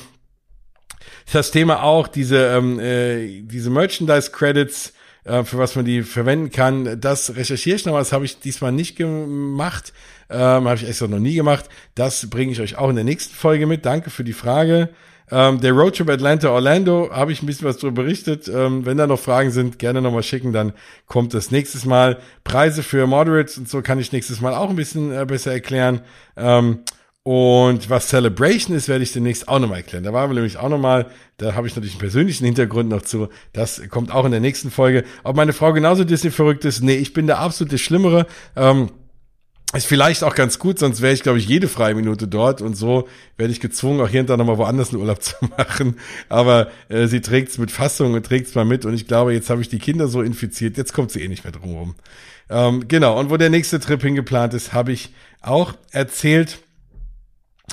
Das Thema auch, diese, ähm, äh, diese Merchandise-Credits, äh, für was man die verwenden kann, das recherchiere ich noch, das habe ich diesmal nicht gemacht, ähm, habe ich extra noch nie gemacht. Das bringe ich euch auch in der nächsten Folge mit. Danke für die Frage. Ähm, der Roadtrip Atlanta Orlando habe ich ein bisschen was darüber berichtet. Ähm, wenn da noch Fragen sind, gerne nochmal schicken, dann kommt das nächstes Mal. Preise für Moderates und so kann ich nächstes Mal auch ein bisschen äh, besser erklären. Ähm, und was Celebration ist, werde ich demnächst auch nochmal erklären. Da waren wir nämlich auch nochmal, da habe ich natürlich einen persönlichen Hintergrund noch zu. Das kommt auch in der nächsten Folge. Ob meine Frau genauso Disney verrückt ist? Nee, ich bin der absolute Schlimmere. Ähm, ist vielleicht auch ganz gut, sonst wäre ich, glaube ich, jede freie Minute dort und so werde ich gezwungen, auch hier und da nochmal woanders einen Urlaub [laughs] zu machen. Aber äh, sie trägt es mit Fassung und trägt es mal mit und ich glaube, jetzt habe ich die Kinder so infiziert, jetzt kommt sie eh nicht mehr drumherum. Ähm, genau, und wo der nächste Trip hingeplant ist, habe ich auch erzählt.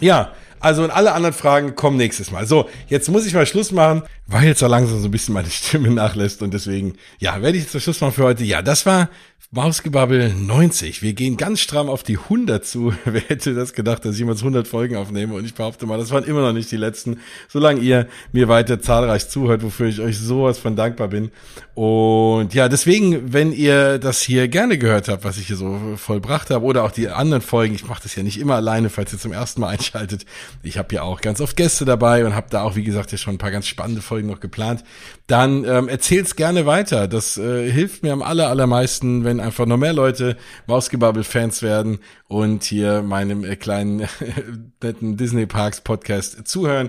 Ja, also und alle anderen Fragen kommen nächstes Mal. So, jetzt muss ich mal Schluss machen, weil jetzt so langsam so ein bisschen meine Stimme [laughs] nachlässt und deswegen, ja, werde ich jetzt Schluss machen für heute. Ja, das war Mausgebabbel 90. Wir gehen ganz stramm auf die 100 zu. [laughs] Wer hätte das gedacht, dass ich jemals 100 Folgen aufnehme? Und ich behaupte mal, das waren immer noch nicht die letzten. Solange ihr mir weiter zahlreich zuhört, wofür ich euch sowas von dankbar bin. Und ja, deswegen, wenn ihr das hier gerne gehört habt, was ich hier so vollbracht habe, oder auch die anderen Folgen, ich mache das ja nicht immer alleine, falls ihr zum ersten Mal [laughs] einschaltet. Ich habe ja auch ganz oft Gäste dabei und habe da auch, wie gesagt, ja schon ein paar ganz spannende Folgen noch geplant. Dann ähm, erzählt's gerne weiter. Das äh, hilft mir am aller, allermeisten, wenn einfach noch mehr Leute Mausgebabbel-Fans werden und hier meinem äh, kleinen [laughs] netten Disney Parks Podcast zuhören.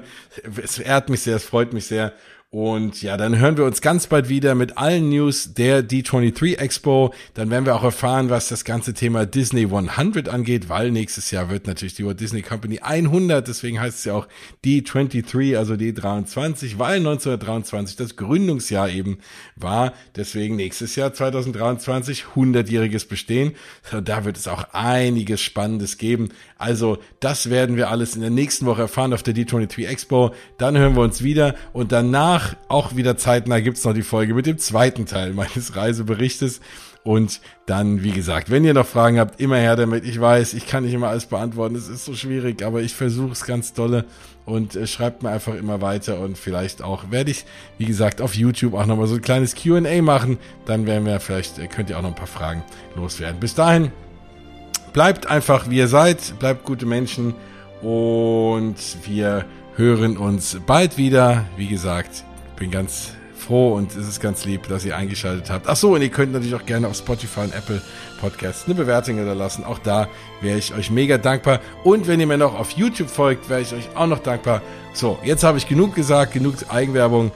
Es ehrt mich sehr, es freut mich sehr. Und ja, dann hören wir uns ganz bald wieder mit allen News der D23 Expo. Dann werden wir auch erfahren, was das ganze Thema Disney 100 angeht, weil nächstes Jahr wird natürlich die Walt Disney Company 100. Deswegen heißt es ja auch D23, also D23, weil 1923 das Gründungsjahr eben war. Deswegen nächstes Jahr 2023 100-jähriges Bestehen. Da wird es auch einiges Spannendes geben. Also das werden wir alles in der nächsten Woche erfahren auf der D23 Expo. Dann hören wir uns wieder und danach danach auch wieder zeitnah gibt's noch die Folge mit dem zweiten Teil meines Reiseberichtes. Und dann, wie gesagt, wenn ihr noch Fragen habt, immer her damit. Ich weiß, ich kann nicht immer alles beantworten. Es ist so schwierig, aber ich versuche es ganz dolle und äh, schreibt mir einfach immer weiter und vielleicht auch werde ich, wie gesagt, auf YouTube auch nochmal so ein kleines Q&A machen. Dann werden wir vielleicht, äh, könnt ihr auch noch ein paar Fragen loswerden. Bis dahin, bleibt einfach wie ihr seid, bleibt gute Menschen und wir hören uns bald wieder. Wie gesagt, bin ganz froh und es ist ganz lieb, dass ihr eingeschaltet habt. Ach so, und ihr könnt natürlich auch gerne auf Spotify und Apple Podcasts eine Bewertung hinterlassen. Auch da wäre ich euch mega dankbar. Und wenn ihr mir noch auf YouTube folgt, wäre ich euch auch noch dankbar. So, jetzt habe ich genug gesagt, genug Eigenwerbung.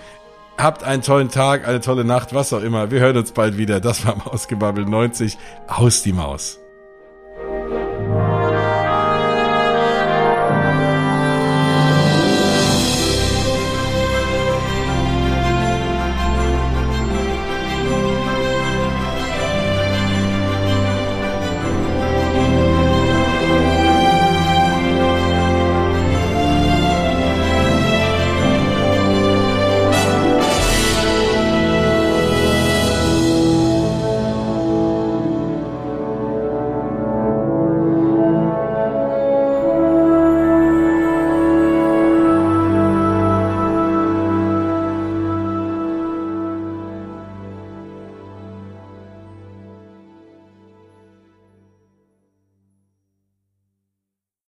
Habt einen tollen Tag, eine tolle Nacht, was auch immer. Wir hören uns bald wieder. Das war Mausgebabbel 90 aus die Maus.